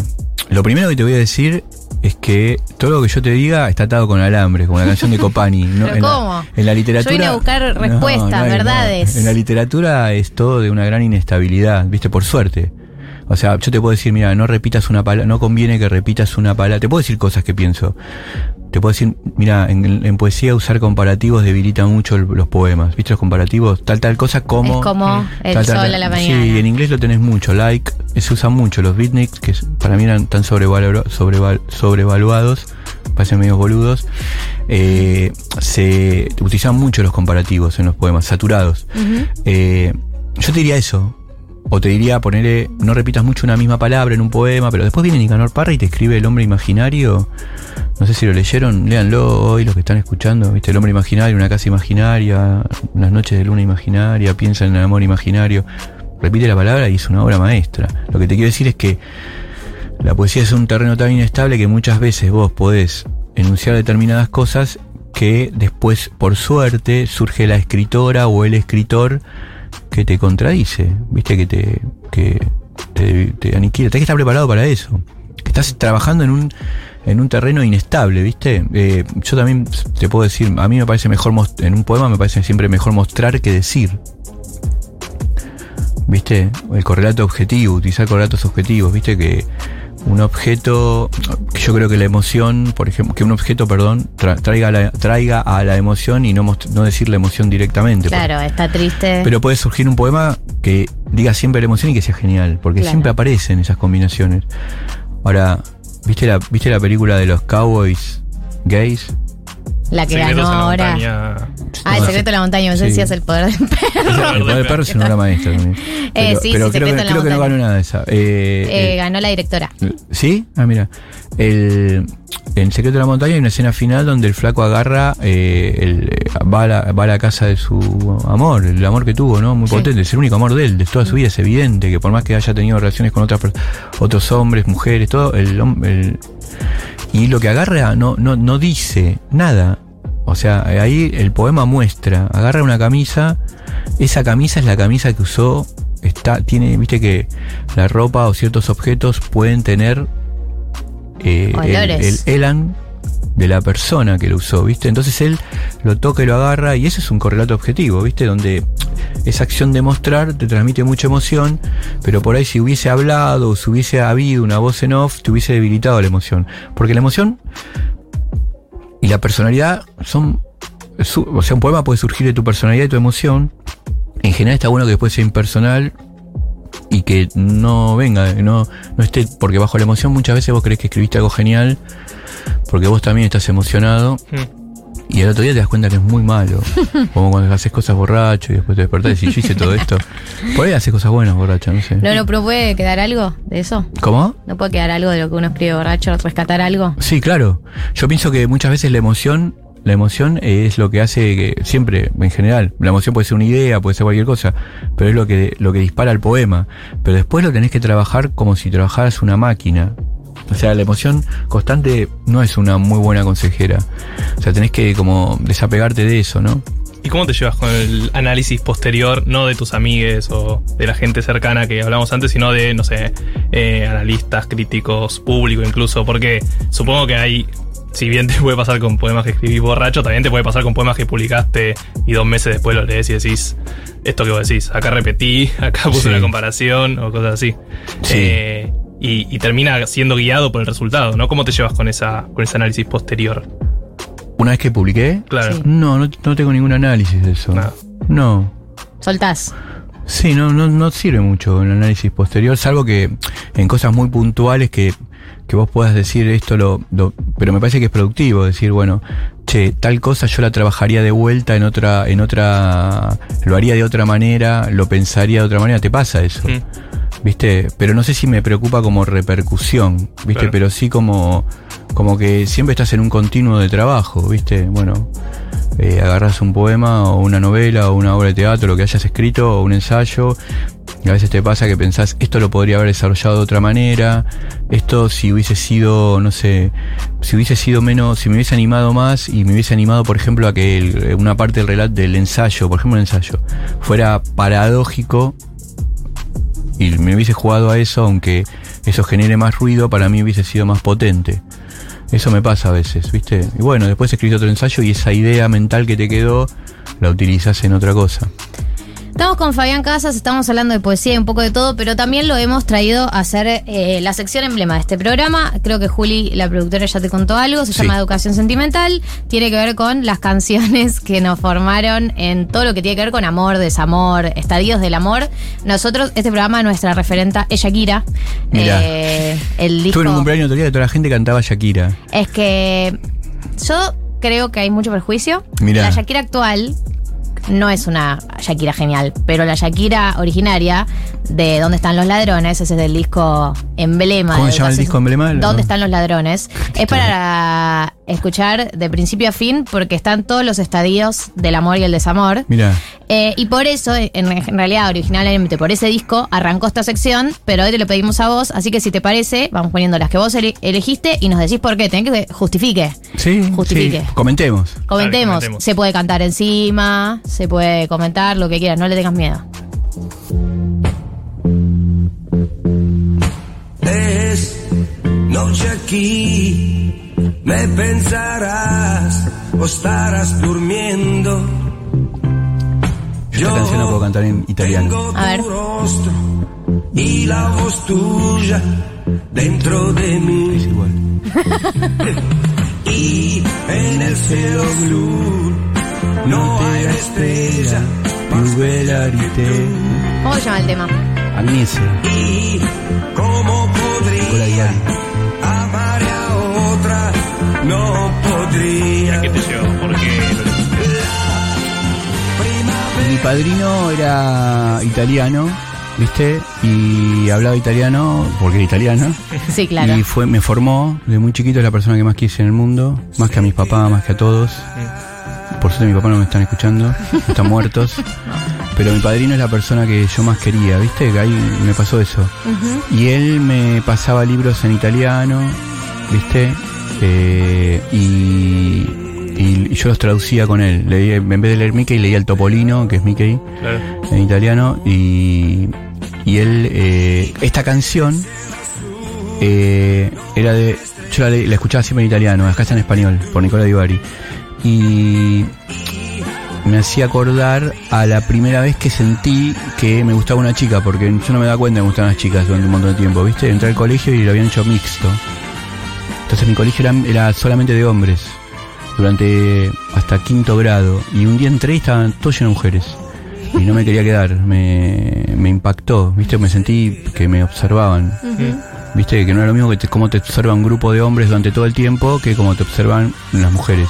lo primero que te voy a decir es que todo lo que yo te diga está atado con alambre, como la canción de Copani. ¿no? ¿Pero en, cómo? La, en la literatura. Yo vine a buscar respuestas, no hay- no. verdades. En la literatura es todo de una gran inestabilidad, viste, por suerte. O sea, yo te puedo decir, mira, no repitas una palabra, no conviene que repitas una palabra. Te puedo decir cosas que pienso. Te puedo decir, mira, en, en poesía usar comparativos debilita mucho el- los poemas. ¿Viste los comparativos? Tal, tal cosa como. Es como el tal, sol tal. a la mañana. Sí, en inglés lo tenés mucho. Like, eh, se usan mucho. Los beatniks, que para mí eran tan sobrevalu- sobreval- sobrevaluados, parecen medio boludos, eh, se utilizan mucho los comparativos en los poemas, saturados. Eh, yo te diría eso. O te diría ponerle, no repitas mucho una misma palabra en un poema, pero después viene Nicanor Parra y te escribe El hombre imaginario. No sé si lo leyeron, léanlo hoy los que están escuchando. ¿Viste? El hombre imaginario, una casa imaginaria, unas noches de luna imaginaria, piensa en el amor imaginario. Repite la palabra y es una obra maestra. Lo que te quiero decir es que la poesía es un terreno tan inestable que muchas veces vos podés enunciar determinadas cosas que después, por suerte, surge la escritora o el escritor que te contradice, viste, que te, que te, te aniquila. Tenés que estar preparado para eso. Estás trabajando en un, en un terreno inestable, viste. Eh, yo también te puedo decir, a mí me parece mejor, en un poema me parece siempre mejor mostrar que decir. ¿Viste? El correlato objetivo, utilizar correlatos objetivos, ¿viste? Que un objeto, yo creo que la emoción, por ejemplo, que un objeto, perdón, tra- traiga, la- traiga a la emoción y no, no decir la emoción directamente. Claro, está triste. Pero puede surgir un poema que diga siempre la emoción y que sea genial, porque Claro. siempre aparecen esas combinaciones. Ahora, ¿viste la, ¿viste la película de los cowboys gays? La que Secretos ganó en la ahora. montaña. Ah, el secreto de la montaña, me Sí. decías el poder del perro. El poder del perro es una obra maestra también. Pero, sí, pero sí, creo, Secreto que, en la creo que no ganó nada de esa. Eh, Eh, eh, ganó la directora. ¿Sí? Ah, mira. El, en Secreto de la Montaña hay una escena final donde el flaco agarra, eh, el, eh, va, a la, va a la casa de su amor, el amor que tuvo, ¿no? Muy Sí. potente, es el único amor de él, de toda su vida, es evidente que por más que haya tenido relaciones con otras, otros hombres, mujeres, todo, el, el- y lo que agarra no, no, no dice nada. O sea, ahí el poema muestra, agarra una camisa, esa camisa es la camisa que usó, está, tiene, viste que la ropa o ciertos objetos pueden tener eh, el, el elan de la persona que lo usó, ¿viste? Entonces él lo toca y lo agarra y ese es un correlato objetivo, ¿viste? Donde esa acción de mostrar te transmite mucha emoción, pero por ahí si hubiese hablado o si hubiese habido una voz en off, te hubiese debilitado la emoción. Porque la emoción y la personalidad son... o sea, un poema puede surgir de tu personalidad y tu emoción. En general está bueno que después sea impersonal y que no venga, que no, no esté, porque bajo la emoción muchas veces vos crees que escribiste algo genial, porque vos también estás emocionado, y al otro día te das cuenta que es muy malo. Como cuando haces cosas borracho y después te despertás y decís, yo hice todo esto. Por ahí haces cosas buenas borracha, no sé. No, no, pero puede quedar algo de eso. ¿Cómo? ¿No puede quedar algo de lo que uno escribe borracho, rescatar algo? Sí, claro. Yo pienso que muchas veces la emoción, la emoción es lo que hace que siempre, en general, la emoción puede ser una idea, puede ser cualquier cosa, pero es lo que lo que dispara el poema. Pero después lo tenés que trabajar como si trabajaras una máquina. O sea, la emoción constante no es una muy buena consejera. O sea, tenés que como desapegarte de eso, ¿no? ¿Y cómo te llevas con el análisis posterior, no de tus amigues o de la gente cercana que hablamos antes, sino de, no sé, eh, analistas, críticos, público incluso? Porque supongo que hay, si bien te puede pasar con poemas que escribís borracho, también te puede pasar con poemas que publicaste y dos meses después los lees y decís, esto que vos decís, acá repetí, acá puse Sí. una comparación o cosas así. Sí. Eh, y, y termina siendo guiado por el resultado, ¿no? ¿Cómo te llevas con, esa, con ese análisis posterior? Una vez que publiqué, Claro. no, no, no tengo ningún análisis de eso. No. Soltás. Sí, no, no, no sirve mucho el análisis posterior, salvo que en cosas muy puntuales que, que vos puedas decir esto lo, lo- Pero me parece que es productivo decir, bueno, che, tal cosa yo la trabajaría de vuelta en otra, en otra. lo haría de otra manera, lo pensaría de otra manera, te pasa eso. ¿Viste? Pero no sé si me preocupa como repercusión, ¿viste? Claro. Pero sí como, como que siempre estás en un continuo de trabajo, ¿viste? Bueno, eh, agarras un poema o una novela o una obra de teatro, lo que hayas escrito o un ensayo, y a veces te pasa que pensás, esto lo podría haber desarrollado de otra manera, esto si hubiese sido, no sé, si hubiese sido menos, si me hubiese animado más y me hubiese animado, por ejemplo, a que el- una parte del relato del ensayo, por ejemplo, un ensayo, fuera paradójico y me hubiese jugado a eso, aunque eso genere más ruido, para mí hubiese sido más potente. Eso me pasa a veces, ¿viste? Y bueno, después escribís otro ensayo y esa idea mental que te quedó la utilizás en otra cosa. Estamos con Fabián Casas, estamos hablando de poesía y un poco de todo, pero también lo hemos traído a hacer eh, la sección emblema de este programa. Creo que Juli, la productora, ya te contó algo, se Sí. llama Educación Sentimental. Tiene que ver con las canciones que nos formaron en todo lo que tiene que ver con amor, desamor, estadios del amor. Nosotros, este programa, nuestra referenta es Shakira. Mirá. Eh, el disco. Estuve en un cumpleaños otro día y toda la gente cantaba Shakira. Es que yo creo que hay mucho perjuicio. Mirá. La Shakira actual no es una Shakira genial, pero la Shakira originaria de ¿Dónde están los ladrones? Ese es del disco emblema. ¿Cómo se llama el disco emblema? ¿Dónde están los ladrones? Es para escuchar de principio a fin porque están todos los estadios del amor y el desamor. Mira, Eh, y por eso, en, en realidad, originalmente por ese disco, arrancó esta sección, pero hoy te lo pedimos a vos, así que si te parece, vamos poniendo las que vos ele- elegiste y nos decís por qué. Tenés que justifique. sí, Justifique. sí. Comentemos. Comentemos. comentemos. Se puede cantar encima, se puede comentar lo que quieras, no le tengas miedo. Es noche aquí, me pensarás o estarás durmiendo. Yo esta canción la puedo cantar en italiano. A ver. Tu rostro y la voz tuya dentro de mí. Es igual. Y en el cielo blue no hay estrella. ¿Cómo se llama el tema? Agnese. Y cómo podría no podría. ¿Qué te llevó? ¿Por qué? Mi padrino era italiano, ¿viste? Y hablaba italiano porque era italiano. Sí, claro. Y fue, me formó, de muy chiquito es la persona que más quise en el mundo, más que a mis papás, más que a todos. Por suerte mi papá no me están escuchando, están muertos. Pero mi padrino es la persona que yo más quería, ¿viste? Que ahí me pasó eso. Y él me pasaba libros en italiano, ¿viste? Eh, y, y yo los traducía con él. Leía- en vez de leer Mickey, leía el Topolino, que es Mickey, Claro. en italiano. Y, y él, eh, esta canción eh, era de. Yo la, escuchaba siempre en italiano, acá está en español, por Nicola Di Bari. Y me hacía acordar a la primera vez que sentí que me gustaba una chica, porque yo no me daba cuenta que me gustaban las chicas durante un montón de tiempo, ¿viste? Entré al colegio y lo habían hecho mixto. Entonces mi colegio era, era solamente de hombres, durante hasta quinto grado. Y un día entré y estaban todos llenos de mujeres. Y no me quería quedar, me, me impactó, ¿viste? Me sentí que me observaban. ¿Viste? Que no era lo mismo que te, cómo te observa un grupo de hombres durante todo el tiempo que como te observan las mujeres.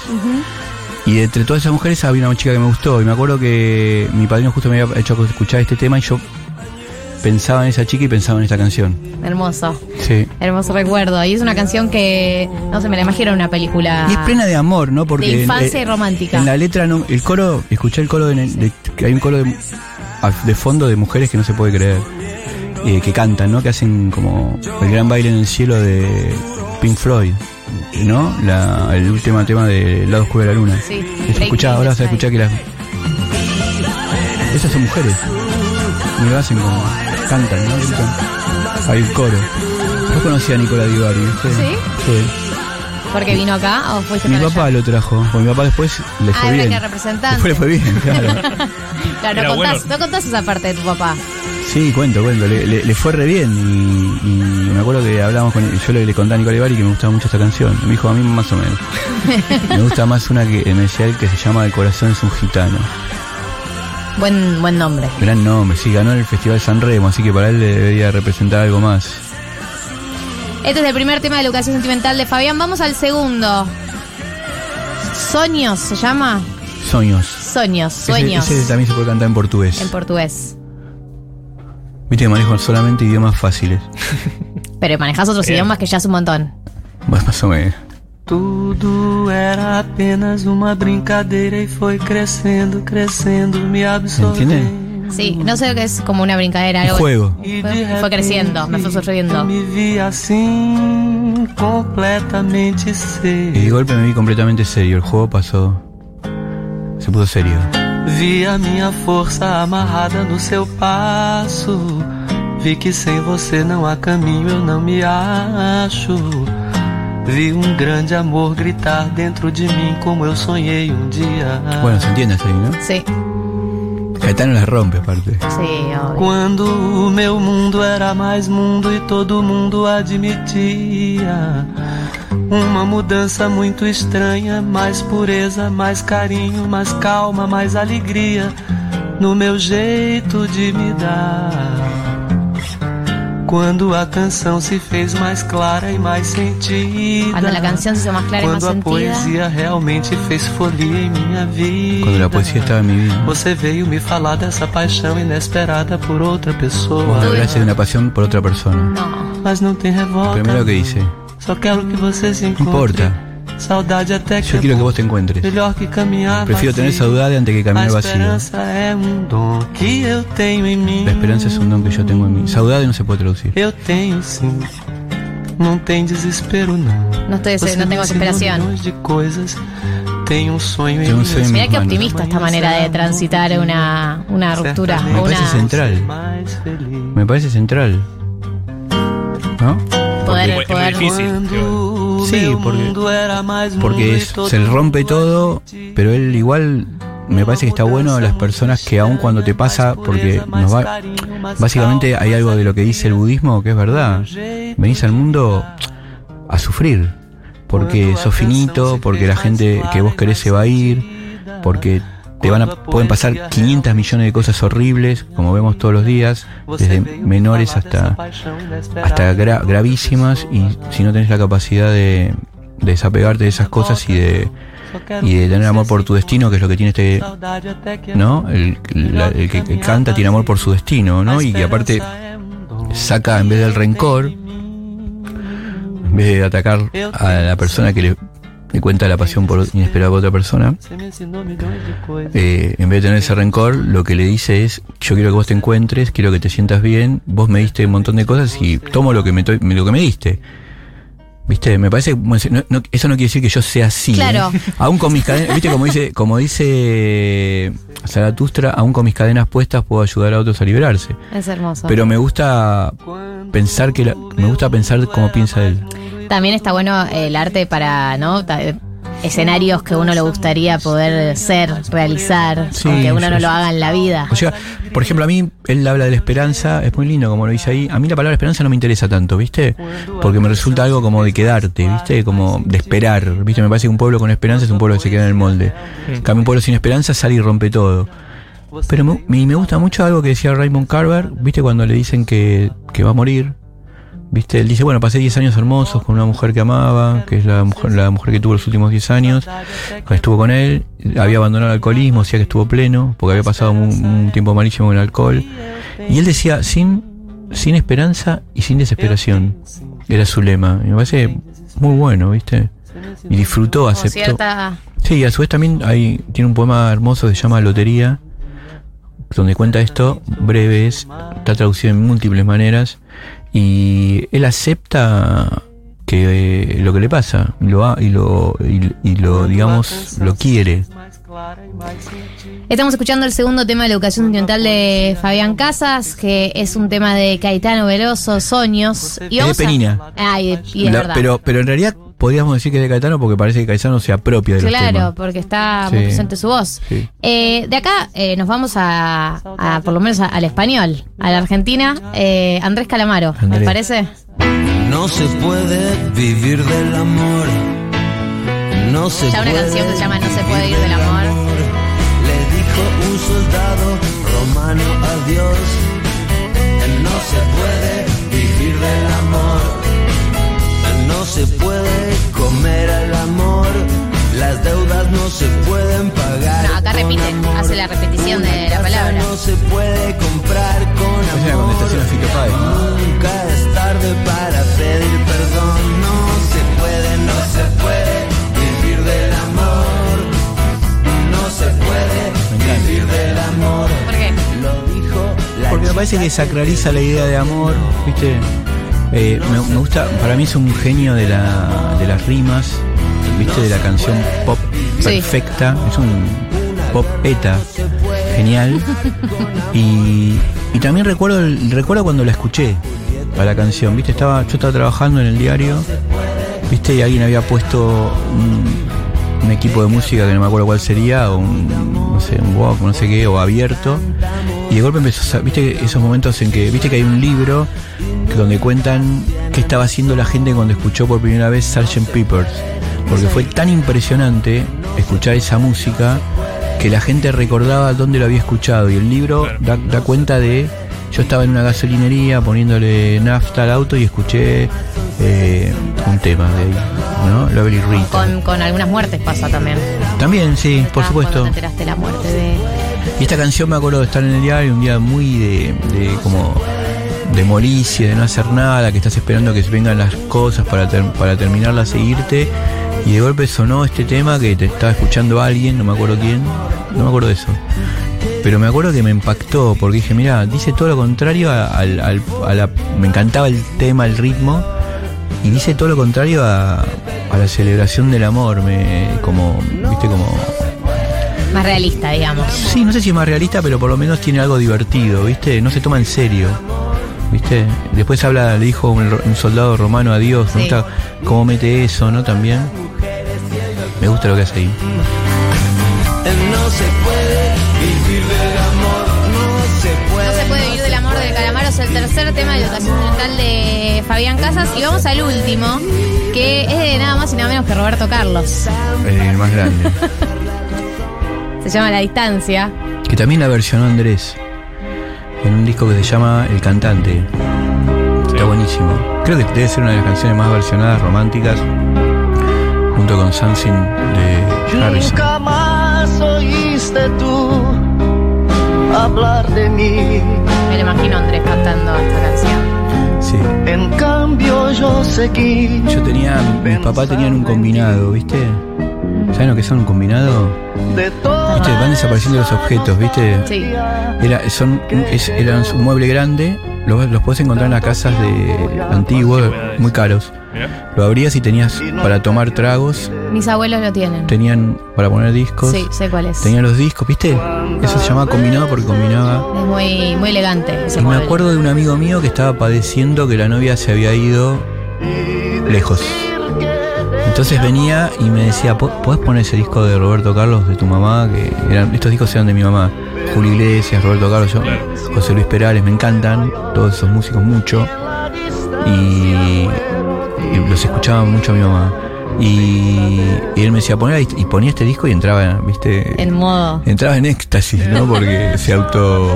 Y entre todas esas mujeres había una chica que me gustó. Y me acuerdo que mi padrino justo me había hecho escuchar este tema y yo pensaba en esa chica y pensaba en esta canción. Hermoso. Sí. Hermoso recuerdo. Y es una canción que, no sé, me la imagino en una película. Y es plena de amor, ¿no? Porque De en- infancia eh, y romántica. En la letra, no, el coro, escuché el coro, de, de- que hay un coro de, de fondo de mujeres que no se puede creer. eh, que cantan, ¿no? Que hacen como el gran baile en el cielo de Pink Floyd, ¿no? La, el último tema de lado oscuro de la luna. Sí. Escuchá, ahora vas a escuchar que las. Esas son mujeres. Y lo hacen como. Cantan, ¿no? Gritan. Hay un coro. Yo conocí a Nicola Di Bari, ¿viste? ¿Sí? Sí. ¿Porque vino acá o fuiste Mi para papá allá? lo trajo, porque mi papá después le fue Ah, era bien. que representante. Después le fue bien, claro. Claro, Era no contás, bueno. no contás esa parte de tu papá. Sí, cuento, cuento. Le, le- le fue re bien y, y me acuerdo que hablábamos con yo le, le conté a Nicolás Bari que me gustaba mucho esta canción. Me dijo a mí más o menos. me gusta más una que en especial que se llama El corazón es un gitano. Buen, buen nombre. Gran nombre, sí, ganó en el Festival San Remo, así que para él le debería representar algo más. Este es el primer tema de educación sentimental de Fabián. Vamos al segundo. Soños, ¿se llama? Sueños. Soños, Ese- sueños. Ese, también se puede cantar en portugués. En portugués. Viste que manejo solamente idiomas fáciles. Pero manejas otros Bien. idiomas que ya es un montón. Más, más o menos. Tudo era apenas uma brincadeira e foi crescendo, crescendo, me absorvendo. ¿Entienden? Sí, no sé que es como una brincadera. Un algo- juego. E Fue, fue creciendo, me fue assim, completamente Y de serio. golpe me vi completamente serio. El juego pasó. Se puso serio. Vi a minha força amarrada no seu passo. Vi que sem você não há caminho, eu não me acho. Bueno, se entiende así, ¿no? Sí, Caetano las rompe aparte. sí, obvio. Quando o meu mundo era mais mundo e todo mundo admitia uma mudança muito estranha, mais pureza, mais carinho, mais calma, mais alegria no meu jeito de me dar. Quando a canção se fez mais clara e mais sentida. Cuando la canción se hizo más clara y más Quando a poesia realmente fez folia em minha vida. Cuando la poesía estaba en mi vida. Você veio me falar dessa paixão inesperada por outra pessoa. Vos hablaste de pasión por otra persona. No. Mas não tem revolta. Primero que dice, Só quero que você se encontre. importa, Saudade até que yo quiero que vos te encuentres. melhor que caminhar Prefiero tener saudade antes que A caminar vacío. esperança é um dom que eu tenho em mim. La esperanza es un don que yo tengo en mí. Saudade no se puede traducir. Eu tenho sim. Não tem desespero não. No, estoy, tengo ensinou desesperación. milhões de coisas. Tenho um sonho em Tengo un minhas sueño en Mirá mis qué optimista esta manera de transitar una, una ruptura. Me parece central. Me parece central. Es muy poder difícil. Sí, porque- Porque es- se le rompe todo, pero él igual me parece que está bueno las personas que aun cuando te pasa, porque nos va, básicamente hay algo de lo que dice el budismo que es verdad. Venís al mundo a sufrir, porque sos finito, porque la gente que vos querés se va a ir, porque te van a, pueden pasar 500 millones de cosas horribles, como vemos todos los días, desde menores hasta hasta gra- gravísimas y si no tenés la capacidad de, de desapegarte de esas cosas y de, y de tener amor por tu destino, que es lo que tiene este, ¿no? El, la- el que que canta tiene amor por su destino, ¿no? Y que aparte saca en vez del rencor, en vez de atacar a la persona que le, le cuenta la pasión por inesperada por otra persona, eh, en vez de tener ese rencor, lo que le dice es, yo quiero que vos te encuentres, quiero que te sientas bien, vos me diste un montón de cosas y tomo lo que me, lo que me diste. ¿Viste? Me parece, no- eso no quiere decir que yo sea así. ¿eh? Claro. Aún con mis cadenas, ¿viste? Como dice, como dice Zaratustra, aún con mis cadenas puestas puedo ayudar a otros a liberarse. Es hermoso. Pero me gusta pensar que la- me gusta pensar cómo piensa él. También está bueno el arte para, ¿no? Ta- Escenarios que uno le gustaría poder ser, realizar, Sí, aunque uno no sí, lo haga en la vida. O sea, por ejemplo, a mí él habla de la esperanza, es muy lindo como lo dice ahí. A mí la palabra esperanza no me interesa tanto, ¿viste? Porque me resulta algo como de quedarte, ¿viste? Como de esperar, ¿viste? Me parece que un pueblo con esperanza es un pueblo que se queda en el molde. Cambio, un pueblo sin esperanza sale y rompe todo. Pero me, me- me gusta mucho algo que decía Raymond Carver, ¿viste? Cuando le dicen que, que va a morir. ¿Viste? Él dice, bueno, pasé 10 años hermosos con una mujer que amaba, que es la mujer, la mujer que tuvo los últimos 10 años, estuvo con él, había abandonado el alcoholismo, decía que estuvo pleno, porque había pasado un, un tiempo malísimo con el alcohol. Y él decía, sin, sin esperanza y sin desesperación, era su lema. Y me parece muy bueno, ¿viste? Y disfrutó, aceptó. cierta. Sí, y a su vez también hay, tiene un poema hermoso que se llama Lotería, donde cuenta esto, breve es, está traducido en múltiples maneras, y él acepta que eh, lo que le pasa, y lo, ha- y lo, y, y lo digamos, lo quiere. Estamos escuchando el segundo tema de la educación sentimental de Fabián Casas, que es un tema de Caetano Veloso, Soños. Y Es de a- Penina. Ay, y es La- verdad. pero, pero en realidad podríamos decir que es de Caetano porque parece que Caetano se apropia de los Claro, temas. porque está muy Sí. presente su voz. Sí. Eh, de acá eh, nos vamos a, a, por lo menos a- al español, a la Argentina. Eh, Andrés Calamaro, ¿me Andrés. parece? No se puede vivir del amor. No se Ya una puede canción que se llama No se puede ir del amor. Le dijo un soldado romano a Dios. No se puede vivir del amor. No se puede comer al amor. Las deudas no se pueden pagar. No, acá repite, hace la repetición de la palabra. No se puede comprar con Esa es la contestación a Fito Páez. Nunca es tarde para pedir perdón. No se puede, no se puede Porque me parece que sacraliza la idea de amor, ¿viste? Eh, me, me gusta, para mí es un genio de, la, de las rimas, ¿viste? De la canción pop Sí. perfecta, es un pop eta genial. Y, y también recuerdo, recuerdo cuando la escuché a la canción, ¿viste? Estaba, yo estaba trabajando en el diario, ¿viste? Y alguien había puesto un, un equipo de música que no me acuerdo cuál sería, o un, no sé, un walk, no sé qué, o abierto. Y de golpe empezó, a viste esos momentos en que, viste que hay un libro que- donde cuentan qué estaba haciendo la gente cuando escuchó por primera vez Sgt. Peppers. Porque fue tan impresionante escuchar esa música que la gente recordaba dónde lo había escuchado. Y el libro da, da cuenta de, yo estaba en una gasolinería poniéndole nafta al auto y escuché eh, un tema de ahí, ¿no? Lovely Rita. Con, con algunas muertes pasa también. También, sí, por Ah, supuesto. Te enteraste de la muerte de. Y esta canción me acuerdo de estar en el diario un día muy de, de como de molicie, de no hacer nada, que estás esperando que vengan las cosas para, ter- para terminarla, seguirte. Y de golpe sonó este tema que te estaba escuchando alguien, no me acuerdo quién, no me acuerdo de eso. Pero me acuerdo que me impactó porque dije, mira, dice todo lo contrario a. Me encantaba el tema, el ritmo, y dice todo lo contrario a la celebración del amor, me, como, viste, como Más realista, digamos. Sí, no sé si es más realista, pero por lo menos tiene algo divertido, ¿viste? No se toma en serio, ¿viste? Después habla, le dijo un, un soldado romano a Dios, me Sí. gusta cómo mete eso, ¿no? También. Me gusta lo que hace ahí. No se puede vivir del amor. No se puede. No se puede vivir del amor del calamaro, es el tercer tema de educación sentimental de Fabián Casas. Y vamos al último, que es de nada más y nada menos que Roberto Carlos. El más grande. Se llama La Distancia. que también la versionó Andrés en un disco que se llama El Cantante. Está buenísimo. Creo que debe ser una de las canciones más versionadas románticas junto con Something de Harrison. Nunca más oíste tú hablar de mí. Me lo imagino a Andrés cantando esta canción. Sí. En cambio yo seguí. Yo tenía, mis papás tenían un combinado, ¿viste? ¿Saben lo que son un combinado? De ¿Viste? Van desapareciendo los objetos, ¿viste? Sí. Era, son, es, eran un mueble grande, los, los puedes encontrar en las casas de antiguos, muy caros. Lo abrías y tenías para tomar tragos, Mis abuelos lo tienen. tenían para poner discos, Sí, sé cuál es. tenían los discos, ¿viste? Eso se llamaba combinado porque combinaba. Es muy, muy elegante ese Y me acuerdo de un amigo mío que estaba padeciendo que la novia se había ido lejos. Entonces venía y me decía, "¿Po- ¿podés poner ese disco de Roberto Carlos de tu mamá? Que eran, estos discos eran de mi mamá. Julio Iglesias, Roberto Carlos, yo, José Luis Perales, me encantan todos esos músicos mucho. Y, y los escuchaba mucho mi mamá. Y, y él me decía, poner y ponía este disco y entraba, viste, En modo. entraba en éxtasis, ¿no? Porque se auto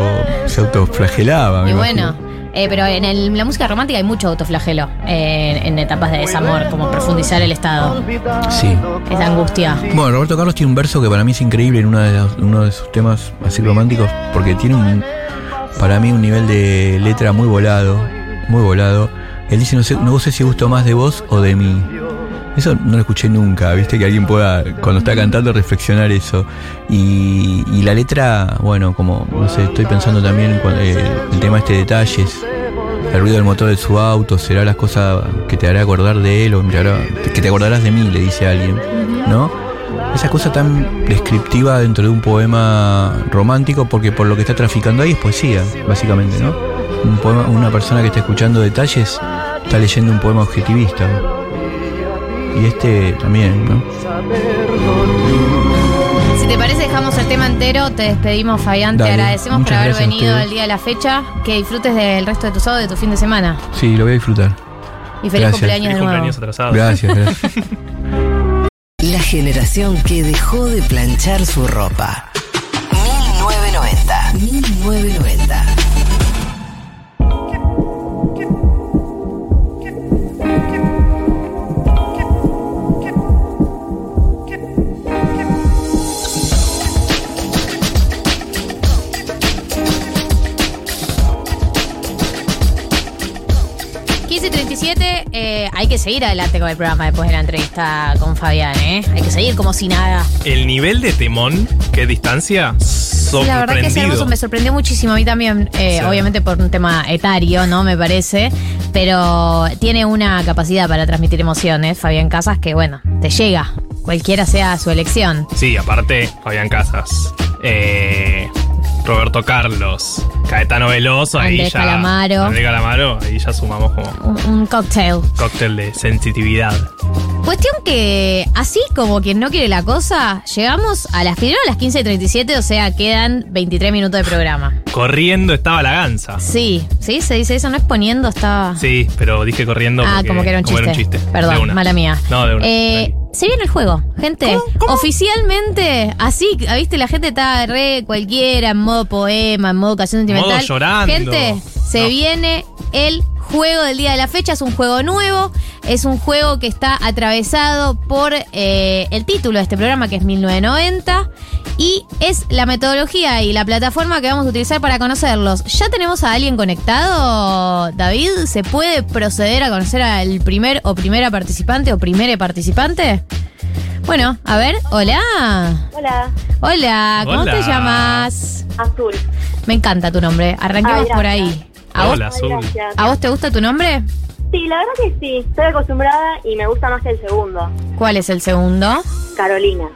se autoflagelaba. Y imagino. Eh, pero en el- la música romántica hay mucho autoflagelo eh, en etapas de desamor, como profundizar el estado, Sí. esa angustia. Bueno, Roberto Carlos tiene un verso que para mí es increíble en uno de, los- uno de sus temas así románticos, porque tiene un, para mí un nivel de letra muy volado, muy volado. Él dice, no sé, no sé si gusto más de vos o de mí. Eso no lo escuché nunca, viste, que alguien pueda, cuando está cantando, reflexionar eso. Y, y la letra, bueno, como, no sé, estoy pensando también eh, el tema este de detalles, el ruido del motor de su auto, será las cosas que te hará acordar de él o me hará- que te acordarás de mí, le dice alguien, ¿no? Esa cosa tan descriptiva dentro de un poema romántico, porque por lo que está traficando ahí es poesía, básicamente, ¿no? Un poema- una persona que está escuchando detalles está leyendo un poema objetivista. Y este también, ¿no? Si te parece, dejamos el tema entero, te despedimos, Fabián, te agradecemos por haber venido el día de la fecha, que disfrutes del resto de tu sábado, de tu fin de semana. Sí, lo voy a disfrutar. Y feliz Gracias. cumpleaños Feliz de nuevo. cumpleaños atrasado. Gracias, gracias. La generación que dejó de planchar su ropa. 1990. 1990. Eh, hay que seguir adelante con el programa después de la entrevista con Fabián, ¿eh? Hay que seguir como si nada. El nivel de temón, qué distancia, Sí, la verdad que es hermoso, me sorprendió muchísimo a mí también, eh, Sí. obviamente por un tema etario, ¿no? Me parece, pero tiene una capacidad para transmitir emociones, Fabián Casas, que bueno, te llega, cualquiera sea su elección. Sí, aparte, Fabián Casas, eh, Roberto Carlos, Caetano Veloso, ahí Andrés ya. Calamaro. Andrés Calamaro, ahí ya sumamos como Un, un cocktail. cóctel de sensitividad. Cuestión que, así como quien no quiere la cosa, llegamos a las primero a las 15.37, o sea, quedan 23 minutos de programa. Corriendo estaba la gansa. Sí, sí, se dice eso, no es poniendo, estaba... Sí, pero dije corriendo. Ah, porque- como que era un chiste. De Perdón, una. mala mía. No, de una. Eh, se viene el juego, gente. Oficialmente, así, viste, la gente está re cualquiera, en modo poema, en modo canción sentimental. Modo llorando. Gente, se No. viene el juego del día de la fecha. Es un juego nuevo. Es un juego que está atravesado por eh, el título de este programa, que es 1990. Y es la metodología y la plataforma que vamos a utilizar para conocerlos. ¿Ya tenemos a alguien conectado, David? ¿Se puede proceder a conocer al primer o primera participante o primere participante? Bueno, a ver, hola. Hola, Hola, ¿cómo Hola. te llamas? Azul. Me encanta tu nombre. Arranquemos Ay, por gracias. ahí. ¿A vos, Hola, Azul. Gracias. ¿A vos te gusta tu nombre? Sí, la verdad que sí. Estoy acostumbrada y me gusta más el segundo. ¿Cuál es el segundo? Carolina.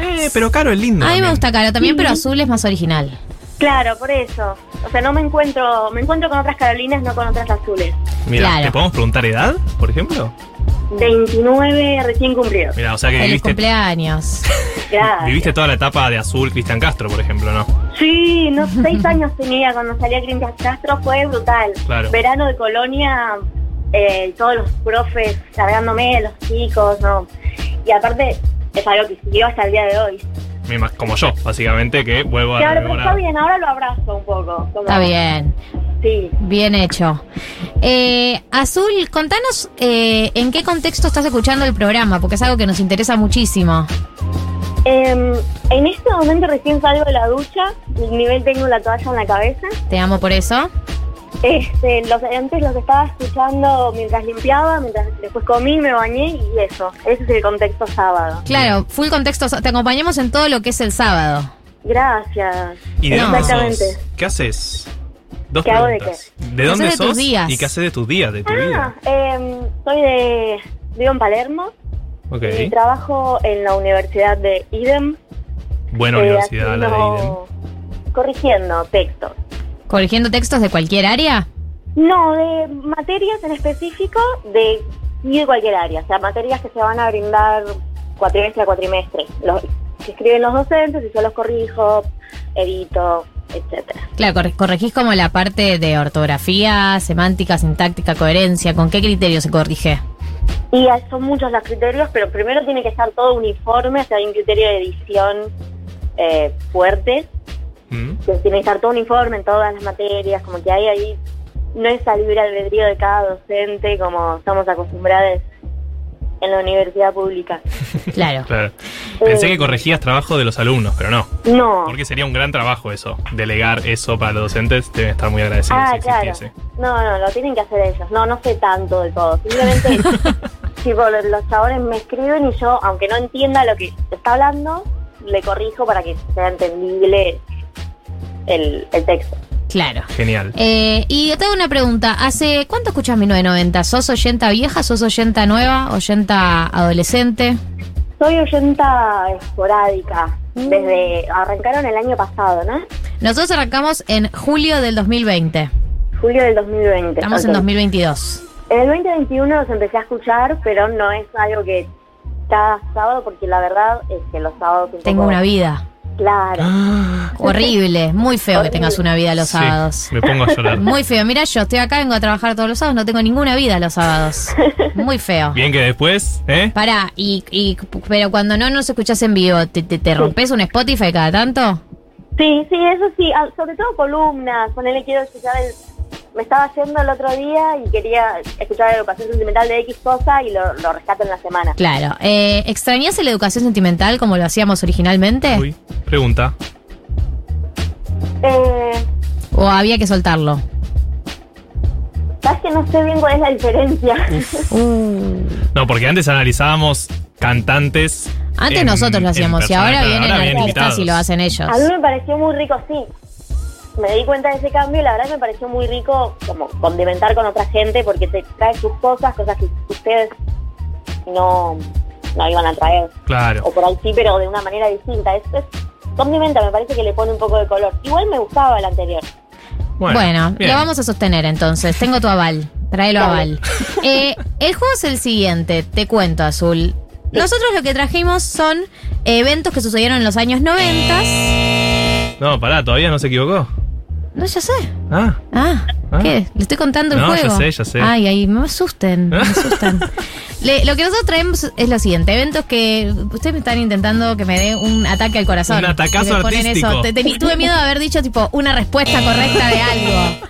Eh, pero Caro es lindo. A mí me también. gusta Caro también, Sí. pero azul es más original. Claro, por eso. O sea, no me encuentro, me encuentro con otras Carolinas, no con otras azules. Mira, Claro. ¿te podemos preguntar edad, por ejemplo? 29 recién cumplidos. Mira, o sea que Feliz viviste, cumpleaños. Gracias. viviste toda la etapa de Azul Cristian Castro, por ejemplo, ¿no? Sí, no, seis años tenía cuando salía Cristian Castro, fue brutal. Claro. Verano de Colonia, eh, todos los profes cargándome, los chicos, ¿no? Y aparte, es algo que siguió hasta el día de hoy. Como yo, básicamente, que vuelvo a Claro, pero está bien, ahora lo abrazo un poco. como- Está bien. Sí. Bien hecho. Eh, Azul, contanos eh, en qué contexto estás escuchando el programa, porque es algo que nos interesa muchísimo. Em, en este momento recién salgo de la ducha, el nivel tengo la toalla en la cabeza. Te amo por eso. Este, los antes los estaba escuchando mientras limpiaba, mientras después comí, me bañé y eso. Ese es el contexto sábado. Claro, full contexto. Te acompañamos en todo lo que es el sábado. Gracias. ¿Y de Exactamente. ¿Qué haces? Dos ¿Qué hago de preguntas. ¿De ¿Qué dónde de tus sos? días? ¿Y qué haces de tus días, de tu Ah, vida? em, soy de. Vivo en Palermo Ok. y trabajo en la Universidad de Idem. Buena eh, universidad, la de Idem. Corrigiendo textos. ¿Corrigiendo textos de cualquier área? No, de materias en específico de, de cualquier área. O sea, materias que se van a brindar cuatrimestre a cuatrimestre. Los, que escriben los docentes y yo los corrijo, edito, etcétera. Claro, corre- corregís como la parte de ortografía, semántica, sintáctica, coherencia. ¿Con qué criterio se corrige? Y son muchos los criterios, pero primero tiene que estar todo uniforme, o sea, hay un criterio de edición eh, fuerte, Mm. que tiene que estar todo uniforme en todas las materias, como que hay ahí, no es al libre albedrío de cada docente como estamos acostumbrados en la universidad pública. Claro. Claro. Pensé que corregías trabajo de los alumnos, pero no. No. Porque sería un gran trabajo eso. Delegar eso para los docentes deben estar muy agradecidos Ah, si claro. existiese. No, no, lo tienen que hacer ellos. No, no sé tanto de todo. Simplemente, tipo, los, los chabones me escriben y yo, aunque no entienda lo que está hablando, le corrijo para que sea entendible el, el texto. Claro. Genial. Eh, y te hago una pregunta. ¿Hace cuánto escuchas 1990? ¿Sos oyenta vieja? ¿Sos oyenta nueva? ¿Oyenta adolescente? Soy oyenta esporádica. Desde. Arrancaron el año pasado, ¿no? Nosotros arrancamos en julio del 2020. Julio del 2020. Estamos en ok. 2022. En el 2021 los empecé a escuchar, pero no es algo que cada sábado, porque la verdad es que los sábados. un Tengo poco- una vida. Claro. Horrible. Muy feo que tengas una vida los Sí, sábados. me pongo a llorar. Muy feo. Mira, yo estoy acá, vengo a trabajar todos los sábados, no tengo ninguna vida los sábados. Muy feo. Bien que después, ¿eh? Pará, y, y- pero cuando no nos escuchás en vivo, ¿te, te, te rompes un Spotify cada tanto? Sí, sí, eso sí, ah, sobre todo columnas, ponele quiero escuchar el... Me estaba yendo el otro día y quería escuchar la educación sentimental de X cosa y lo, lo rescato en la semana. Claro. Eh, ¿Extrañás la educación sentimental como lo hacíamos originalmente? Uy, pregunta. Eh, ¿O había que soltarlo? ¿Sabes que no sé bien cuál es la diferencia? No, porque antes analizábamos cantantes. Antes en- nosotros lo hacíamos y ahora vienen ahora artistas invitados. y lo hacen ellos. A mí me pareció muy rico, sí. Me di cuenta de ese cambio y la verdad que me pareció muy rico como condimentar con otra gente porque te trae sus cosas, cosas que ustedes no, no iban a traer. Claro. o por ahí sí, pero de una manera distinta. Es, es condimenta, me parece que le pone un poco de color. Igual me gustaba el anterior. Bueno, lo vamos a sostener entonces. Tengo tu aval. Tráelo Dale. aval. Eh, el juego es el siguiente. Te cuento, Azul. Nosotros lo que trajimos son eventos que sucedieron en los años 90. No, pará, todavía no se equivocó. No, ya sé. Ah. Ah, Ah. ¿qué? Le estoy contando el No, ya juego. sé, ya sé. Ay, ay, me asusten, me asustan. Le- lo que nosotros traemos es lo siguiente: eventos que ustedes me están intentando que me dé un ataque al corazón. Un atacazo artístico. Eso. Te- te- tuve miedo de haber dicho, tipo, una respuesta correcta de algo.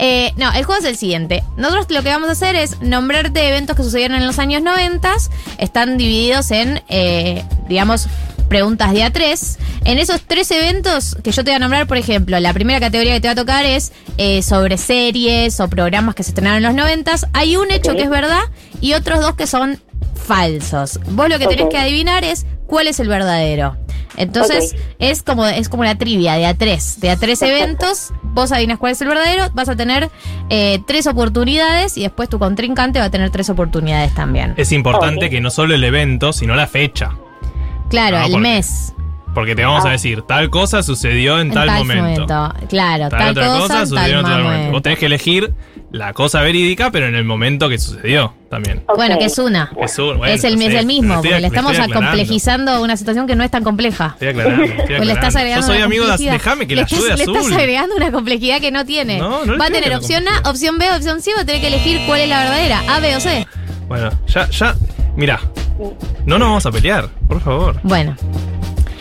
Eh, no, el juego es el siguiente. Nosotros lo que vamos a hacer es nombrarte eventos que sucedieron en los años 90. Están divididos en, eh, digamos, preguntas de A3. En esos tres eventos que yo te voy a nombrar, por ejemplo, la primera categoría que te va a tocar es eh, sobre series o programas que se estrenaron en los 90. Hay un hecho que es verdad y otros dos que son falsos. Vos lo que tenés que adivinar es cuál es el verdadero. Entonces, es como es como la trivia de A3. De A3 eventos, vos adivinas cuál es el verdadero, vas a tener eh, tres oportunidades y después tu contrincante va a tener tres oportunidades también. Es importante que no solo el evento, sino la fecha. Claro, No, el porque- mes. Porque te vamos a decir, tal cosa sucedió en, En tal, momento. Claro, Tal, tal, otra cosa, cosa, sucedió tal en otro momento. momento. Vos tenés que elegir la cosa verídica, pero en el momento que sucedió también. Bueno, que es una. Es, un- bueno, es, el, no es el mismo, porque le le estamos complejizando una situación que no es tan compleja. Estoy aclarando, estoy le estás agregando Yo soy una amigo de complejidad. Déjame que le estás, ayude le estás azul. agregando una complejidad que no tiene. No, no le Va a tener opción A, opción B, opción C, va a tener que elegir cuál es la verdadera, A, B o C. Bueno, ya, ya. Mira, no nos vamos a pelear, por favor. Bueno.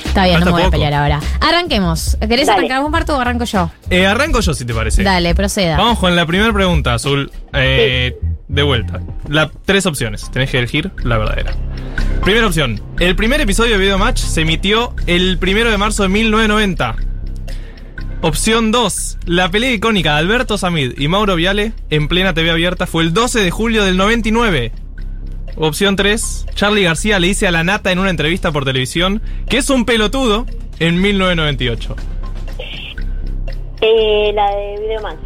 Está bien, no me voy a pelear ahora. Arranquemos. ¿Querés Dale. arrancar vos, Marto, o arranco yo? Eh, arranco yo, si te parece. Dale, proceda. Vamos con la primera pregunta, Azul. Eh, De vuelta. La, tres opciones. Tenés que elegir la verdadera. Primera opción. El primer episodio de Video Match se emitió el primero de marzo de 1990. Opción 2. La pelea icónica de Alberto Samid y Mauro Viale en plena TV abierta fue el 12 de julio del 99. Opción 3. Charlie García le dice a la nata en una entrevista por televisión que es un pelotudo en 1998. Eh, la de Videomatch.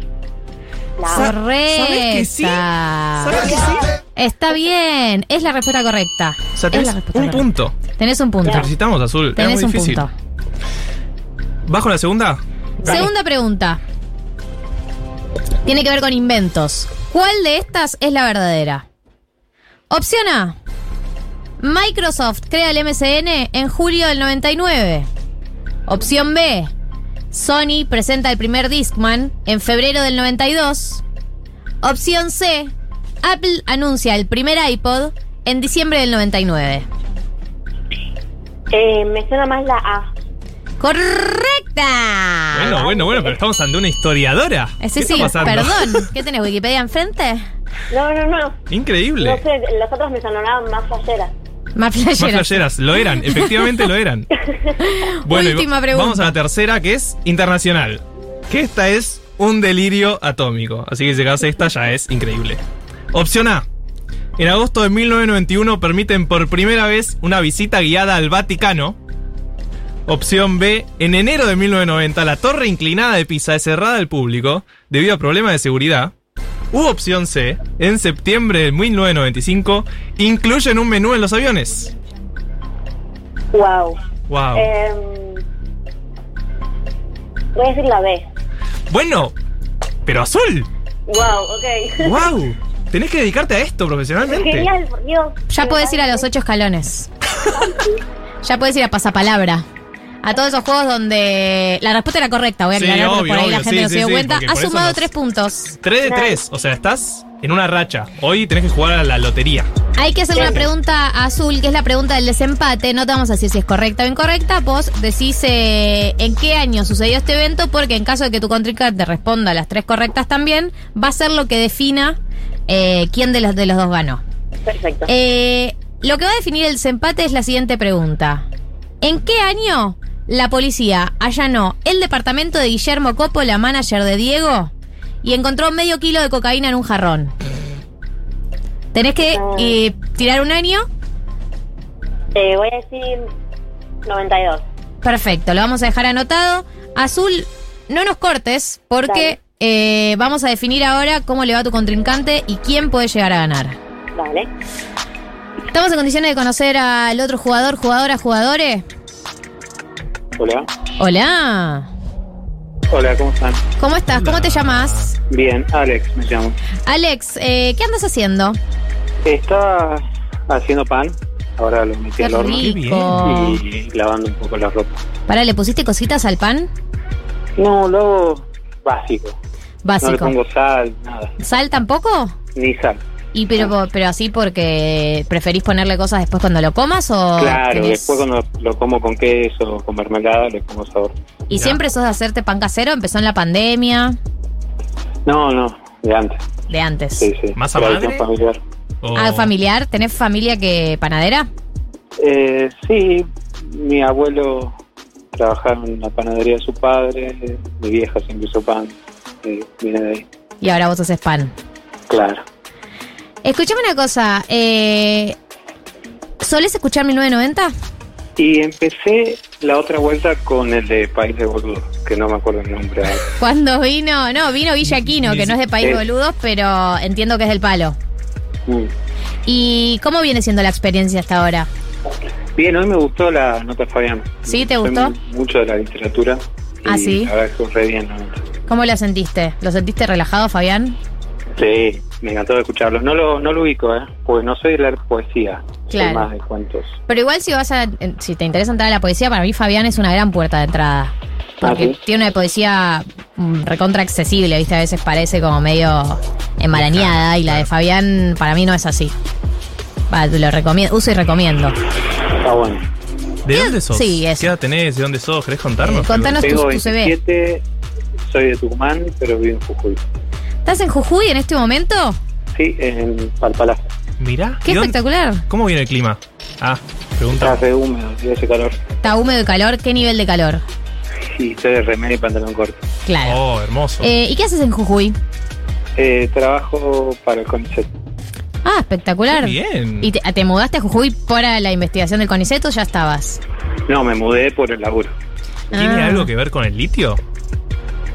La Correcta. ¿Sabés que sí? ¿Sabés que sí? Está bien. Es la respuesta correcta. O sea, es tenés la respuesta un correcta. punto. Tenés un punto. Necesitamos, Azul. Era Tenés muy un difícil. punto. ¿Bajo la segunda? Segunda pregunta. Tiene que ver con inventos. ¿Cuál de estas es la verdadera? Opción A. Microsoft crea el MSN en julio del 99. Opción B. Sony presenta el primer Discman en febrero del 92. Opción C. Apple anuncia el primer iPod en diciembre del 99. Eh, me suena más la A. Bueno, bueno, bueno, pero estamos ante una historiadora. Ese ¿Qué está sí, pasando? perdón. ¿Qué tenés, Wikipedia enfrente? No, no, no. Increíble. No sé, las otras me sonaban más falleras. Más Más flasheras. flasheras, lo eran, efectivamente lo eran. Bueno, Última pregunta. Vamos a la tercera, que es internacional. Que esta es un delirio atómico. Así que si llegas a esta ya es increíble. Opción A. En agosto de 1991 permiten por primera vez una visita guiada al Vaticano. Opción B. En enero de 1990 la torre inclinada de Pisa es cerrada al público debido a problemas de seguridad. U opción C. En septiembre de 1995 incluyen un menú en los aviones. Wow. Wow. Em, voy a decir la B. Bueno, pero azul. Wow, ok. ¡Wow! Tenés que dedicarte a esto profesionalmente. Genial, por Dios. Ya podés ir a los ocho escalones. ya podés ir a pasapalabra. A todos esos juegos donde la respuesta era correcta, voy a aclarar obvio, por ahí la gente sí, no se dio sí, cuenta. Ha sumado nos- tres puntos. 3 de 3, o sea, estás en una racha. Hoy tenés que jugar a la lotería. Hay que hacer una pregunta azul, que es la pregunta del desempate. No te vamos a decir si es correcta o incorrecta. Vos decís eh, en qué año sucedió este evento, porque en caso de que tu contrincante responda a las tres correctas también, va a ser lo que defina eh, quién de los, de los dos ganó. Perfecto. Eh, lo que va a definir el desempate es la siguiente pregunta. ¿En qué año la policía allanó el departamento de Guillermo Copo, la manager de Diego, y encontró medio kilo de cocaína en un jarrón? Tenés que eh, tirar un año. Eh, voy a decir 92. Perfecto, lo vamos a dejar anotado. Azul, no nos cortes porque eh, vamos a definir ahora cómo le va a tu contrincante y quién puede llegar a ganar. Vale. ¿Estamos en condiciones de conocer al otro jugador, jugadora, jugadores? Hola. Hola. Hola, ¿cómo están? ¿Cómo estás? ¿Cómo te llamas? Bien, Alex me llamo. Alex, eh, ¿qué andas haciendo? Estaba haciendo pan, ahora lo metí Qué al horno rico. y lavando un poco la ropa. Para, ¿le pusiste cositas al pan? No, lo hago básico. No le Básico. pongo sal, nada, ¿Sal tampoco? ni sal. Y pero, pero así porque preferís ponerle cosas después cuando lo comas o claro, tenés- después cuando lo como con queso, con mermelada, le pongo sabor. y siempre sos de hacerte pan casero, empezó en la pandemia, No, no, de antes. de antes. Sí, sí. ¿Masa Tradición madre? familiar. Ah, familiar, ¿tenés familia que panadera? Eh, sí, mi abuelo trabajaba en la panadería de su padre, mi vieja siempre hizo pan, eh, viene de ahí. Y ahora vos haces pan. Claro. Escuchame una cosa, eh, ¿solés escuchar 1990? Y empecé la otra vuelta con el de País de Boludo, que no me acuerdo el nombre. ahora. Cuando vino, no, vino Villa Aquino, que no es de País Sí. Boludos, pero entiendo que es del palo. Mm. ¿Y cómo viene siendo la experiencia hasta ahora? Bien, hoy me gustó la nota de Fabián. ¿Sí? ¿Te gustó? mu- Mucho de la literatura. ¿Ah, sí? La verdad que fue re bien. ¿no? ¿Cómo la sentiste? ¿Lo sentiste relajado, Fabián? Sí, me encantó escucharlo. No lo, no lo ubico, ¿eh? Porque no soy de leer poesía. Claro. Soy más de cuentos. Pero igual si vas a, si te interesa entrar a la poesía, para mí Fabián es una gran puerta de entrada. Porque Ah, ¿sí? tiene una poesía mm, recontra accesible, ¿viste? A veces parece como medio enmarañada y la de Fabián para mí no es así. Va, lo recomiendo, uso y recomiendo. Está bueno. ¿De dónde sos? Sí, eso. ¿Qué edad tenés? ¿De dónde sos? ¿Querés contarnos? Eh, contanos tu, tu CV. 27, soy de Tucumán, pero vivo en Jujuy. ¿Estás en Jujuy en este momento? Sí, en Palpalá. Mirá. Qué ¿y dónde- espectacular. ¿Cómo viene el clima? Ah, pregunta. Está re húmedo y hace calor. Está húmedo y calor. ¿Qué nivel de calor? Y estoy de remedio y pantalón corto. Claro. Oh, hermoso. Eh, ¿Y qué haces en Jujuy? Eh, trabajo para el CONICET. Ah, espectacular. Bien. ¿Y te, te mudaste a Jujuy para la investigación del CONICET o ya estabas? No, me mudé por el laburo. ¿Tiene Ah. algo que ver con el litio?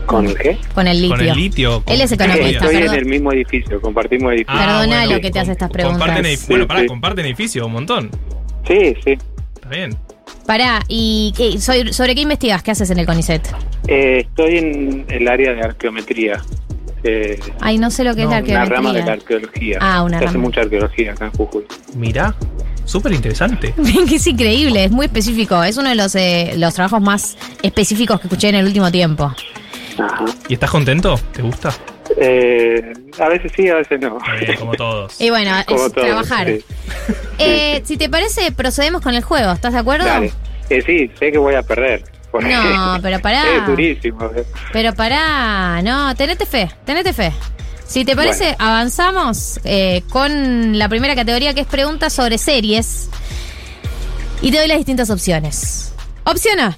¿Con el qué? Con el litio. Con el litio. Él es economista, estoy en el mismo edificio, compartimos edificio. Perdona bueno, lo que te hace estas preguntas. Comparten bueno, pará, sí. comparten edificio un montón. Sí, sí. Está bien. Pará, ¿y qué- soy- sobre qué investigas? ¿Qué haces en el CONICET? Eh, estoy en el área de arqueometría. Eh, Ay, no sé lo que es la una rama de la arqueometría. arqueología. Ah, una Se hace rama. mucha arqueología acá en Jujuy. Mirá. Súper interesante. que es increíble, es muy específico. Es uno de los, eh, los trabajos más específicos que escuché en el último tiempo. Ajá. ¿Y estás contento? ¿Te gusta? Eh, a veces sí, a veces no. Como todos. Y bueno, Como es trabajar. sí. Eh, si te parece, procedemos con el juego. ¿Estás de acuerdo? Dale. Eh, sí, sé que voy a perder. No, pero pará. Es durísimo. eh. Pero pará, no, tenete fe, tenete fe. Si te parece, avanzamos eh, con la primera categoría que es preguntas sobre series. Y te doy las distintas opciones. Opción A.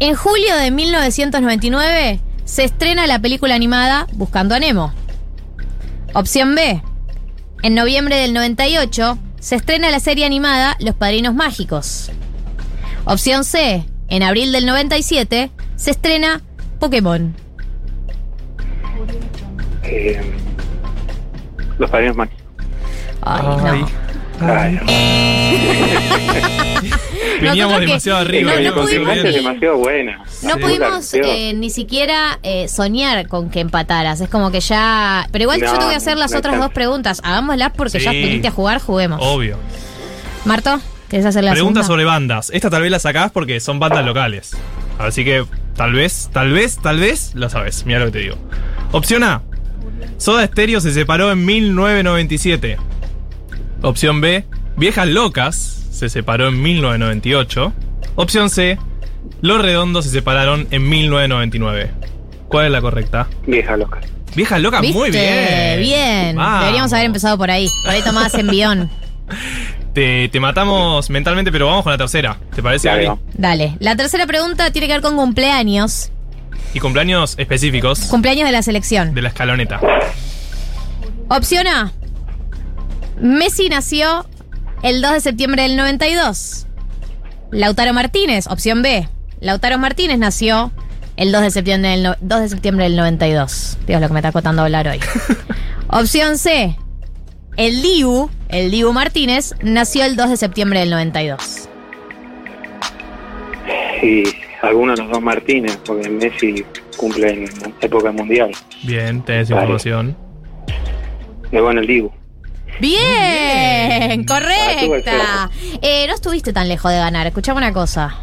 En julio de 1999 se estrena la película animada Buscando a Nemo. Opción B. En noviembre del 98 se estrena la serie animada Los Padrinos Mágicos. Opción C. En abril del 97 se estrena Pokémon. Eh, los padrinos mágicos. Ay, no. Ay, Veníamos que- demasiado arriba. no, no pudimos demasiado buena. No Sí. pudimos eh, ni siquiera eh, soñar con que empataras. Es como que ya. Pero igual yo No, te voy a hacer las no otras dos preguntas. Hagámoslas porque ya viniste a jugar, juguemos. Obvio. Marto, ¿querés hacer la Pregunta segunda? sobre bandas. Esta tal vez la sacás porque son bandas locales. Así que tal vez, tal vez, tal vez lo sabes. Mira lo que te digo. Opción A. Soda Stereo se separó en 1997. Opción B. Viejas Locas se separó en 1998. Opción C. Los Redondos se separaron en 1999. ¿Cuál es la correcta? Vieja loca. Viejas Locas, ¿Viste? muy bien. Bien. Vamos. Deberíamos haber empezado por ahí. Por ahí tomabas envión. Te, te matamos mentalmente, pero vamos con la tercera. ¿Te parece, vamos. Dale. La tercera pregunta tiene que ver con cumpleaños. Y cumpleaños específicos Cumpleaños de la selección. de la escaloneta. Opción A. Messi nació el 2 de septiembre del 92. Lautaro Martínez, opción B. Lautaro Martínez nació el 2 de septiembre del, no- 2 de septiembre del 92. Dios, lo que me está costando hablar hoy. opción C. El Dibu, el Dibu Martínez, nació el 2 de septiembre del 92. Y algunos de los dos Martínez, porque Messi cumple en época mundial. Bien, tenés Vale. información. Y bueno, el Dibu. Bien, Ah, correcta. Eh, no estuviste tan lejos de ganar. Escuchame una cosa.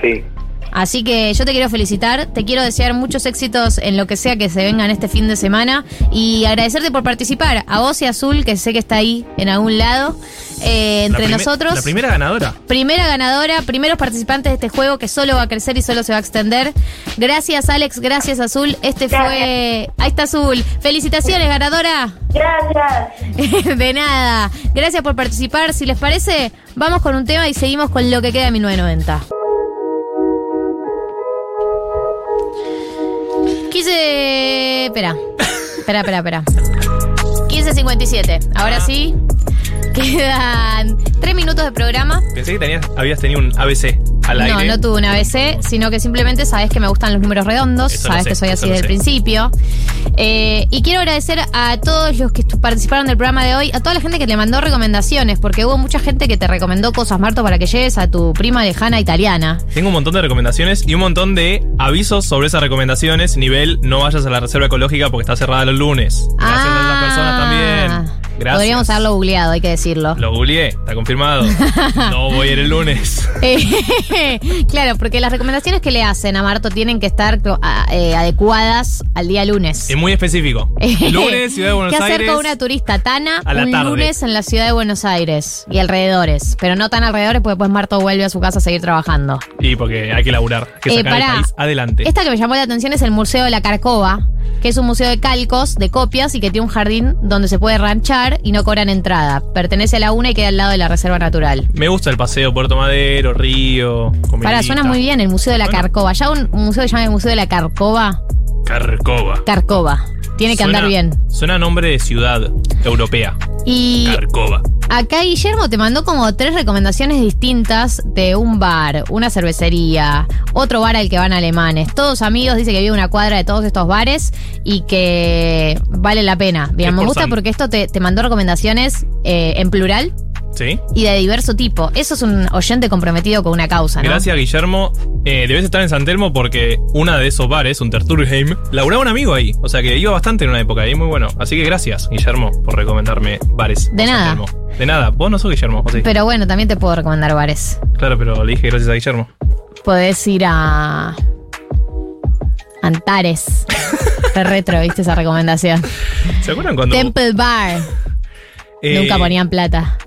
Sí. Así que yo te quiero felicitar, te quiero desear muchos éxitos en lo que sea que se vengan este fin de semana y agradecerte por participar. A vos y a Azul, que sé que está ahí en algún lado, eh, entre La nosotros. La primera ganadora. Primera ganadora, primeros participantes de este juego que solo va a crecer y solo se va a extender. Gracias Alex, gracias Azul. Este fue... Ahí está Azul. Felicitaciones, ganadora. Gracias. de nada. Gracias por participar. Si les parece, vamos con un tema y seguimos con lo que queda de 1990. Quise... Espera. Espera, espera, espera. 15.57. Ahora sí. Quedan tres minutos de programa. Pensé que tenías, habías tenido un ABC al aire. No, no tuve un ABC, sino que simplemente sabes que me gustan los números redondos, Eso sabes sé, que soy así desde el principio. Eh, y quiero agradecer a todos los que participaron del programa de hoy, a toda la gente que te mandó recomendaciones, porque hubo mucha gente que te recomendó cosas, Marto, para que llegues a tu prima lejana italiana. Tengo un montón de recomendaciones y un montón de avisos sobre esas recomendaciones. Nivel, no vayas a la reserva ecológica porque está cerrada los lunes. Gracias a las personas también. Gracias. Podríamos haberlo googleado, hay que decirlo. Lo googleé, está confirmado. no voy a ir el lunes. Claro, porque las recomendaciones que le hacen a Marto tienen que estar eh, adecuadas al día lunes. Es muy específico. Lunes, Ciudad de Buenos ¿Qué hacer Aires. con una turista Tana a la un tarde. lunes en la ciudad de Buenos Aires y alrededores? Pero no tan alrededores porque después Marto vuelve a su casa a seguir trabajando. Y porque hay que laburar, hay que Eh, sacar el país adelante. Esta que me llamó la atención es el Museo de la Carcova, que es un museo de calcos, de copias y que tiene un jardín donde se puede ranchar y no cobran entrada. Pertenece a la UNA y queda al lado de la Reserva Natural. Me gusta el paseo Puerto Madero, Río. Para, suena muy bien el Museo de la Carcova. Ya un, un museo que se llama el Museo de la Carcova. Carcova. Carcova. Tiene que andar bien. Suena nombre de ciudad europea. Y Carcova. acá Guillermo te mandó como tres recomendaciones distintas de un bar, una cervecería, otro bar al que van alemanes. Todos amigos, dice que vive una cuadra de todos estos bares y que vale la pena. Bien, me gusta porque esto te, te mandó recomendaciones eh, en plural ¿Sí? y de diverso tipo. Eso es un oyente comprometido con una causa, ¿no? Gracias, Guillermo. Eh, debes estar en San Telmo porque una de esos bares, un Terturheim, laburaba un amigo ahí. O sea que iba bastante en una época ahí, muy bueno. Así que gracias, Guillermo, por recomendarme bares. De San nada. Telmo. De nada. Vos no sos Guillermo, ¿o sí? Pero bueno, también te puedo recomendar bares. Claro, pero le dije gracias a Guillermo. Podés ir a. Antares. Re retro, ¿viste esa recomendación? ¿Se acuerdan cuando.? Temple Bar. Eh, Nunca ponían plata.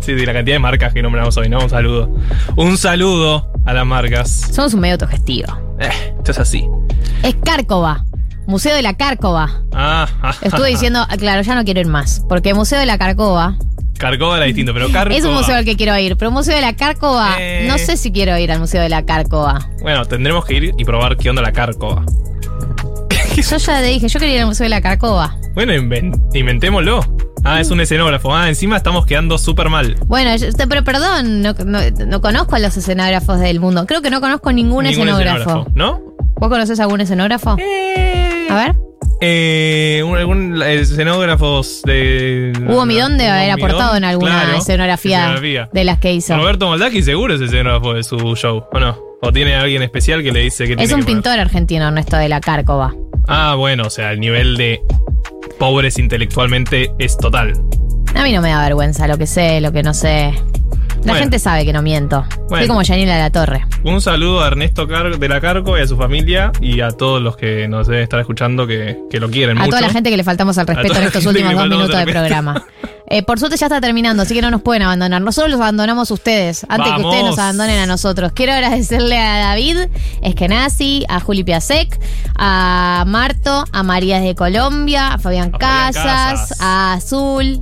Sí, sí, la cantidad de marcas que nombramos hoy, ¿no? Un saludo. Un saludo a las marcas. Somos un medio autogestivo. Eh, esto es así. Es Cárcova. Museo de la Cárcova. Ah, ah, Estuve diciendo, ah, claro, ya no quiero ir más. Porque Museo de la Cárcova Carcova era distinto, pero Carcova. es un museo al que quiero ir. Pero Museo de la Cárcova, Eh. no sé si quiero ir al Museo de la Cárcova. Bueno, tendremos que ir y probar qué onda la Cárcova. Yo ya le dije, yo quería ir al Museo de la Cárcova. Bueno, inven- inventémoslo. Ah, es un escenógrafo. Ah, encima estamos quedando súper mal. Bueno, yo- pero perdón, no, no- no conozco a los escenógrafos del mundo. Creo que no conozco ningún, Ningún escenógrafo. escenógrafo, ¿no? ¿Vos conocés algún escenógrafo? A ver. Eh, un- algún escenógrafos de. Hugo Midón debe haber aportado en alguna claro, escenografía, escenografía. de las que hizo. Roberto Moldaki seguro es escenógrafo de su show, ¿o no? ¿O tiene alguien especial que le dice que Es tiene un que poner? pintor argentino, Ernesto de la Cárcova. Ah, bueno, o sea, el nivel de pobres intelectualmente es total. A mí no me da vergüenza lo que sé, lo que no sé. La Bueno. gente sabe que no miento. Soy Bueno. como Yanila de la Torre. Un saludo a Ernesto Car- de la Carco y a su familia y a todos los que nos deben estar escuchando que, que lo quieren A mucho. toda la gente que le faltamos al respeto en estos últimos dos minutos de programa. Eh, por suerte ya está terminando, así que no nos pueden abandonar. Nosotros los abandonamos a ustedes, antes que ustedes nos abandonen a nosotros. Quiero agradecerle a David Eskenazi, a Juli Piasek, a Marto, a María de Colombia, a Fabián, A Fabián Casas, a Azul,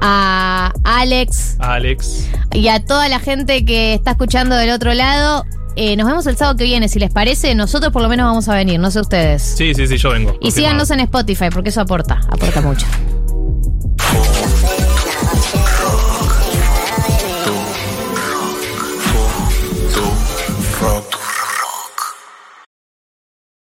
a Alex Alex. y a toda la gente que está escuchando del otro lado. Eh, nos vemos el sábado que viene, si les parece. Nosotros por lo menos vamos a venir, no sé ustedes. Sí, sí, sí, yo vengo. Y síganos en Spotify, porque eso aporta, aporta mucho.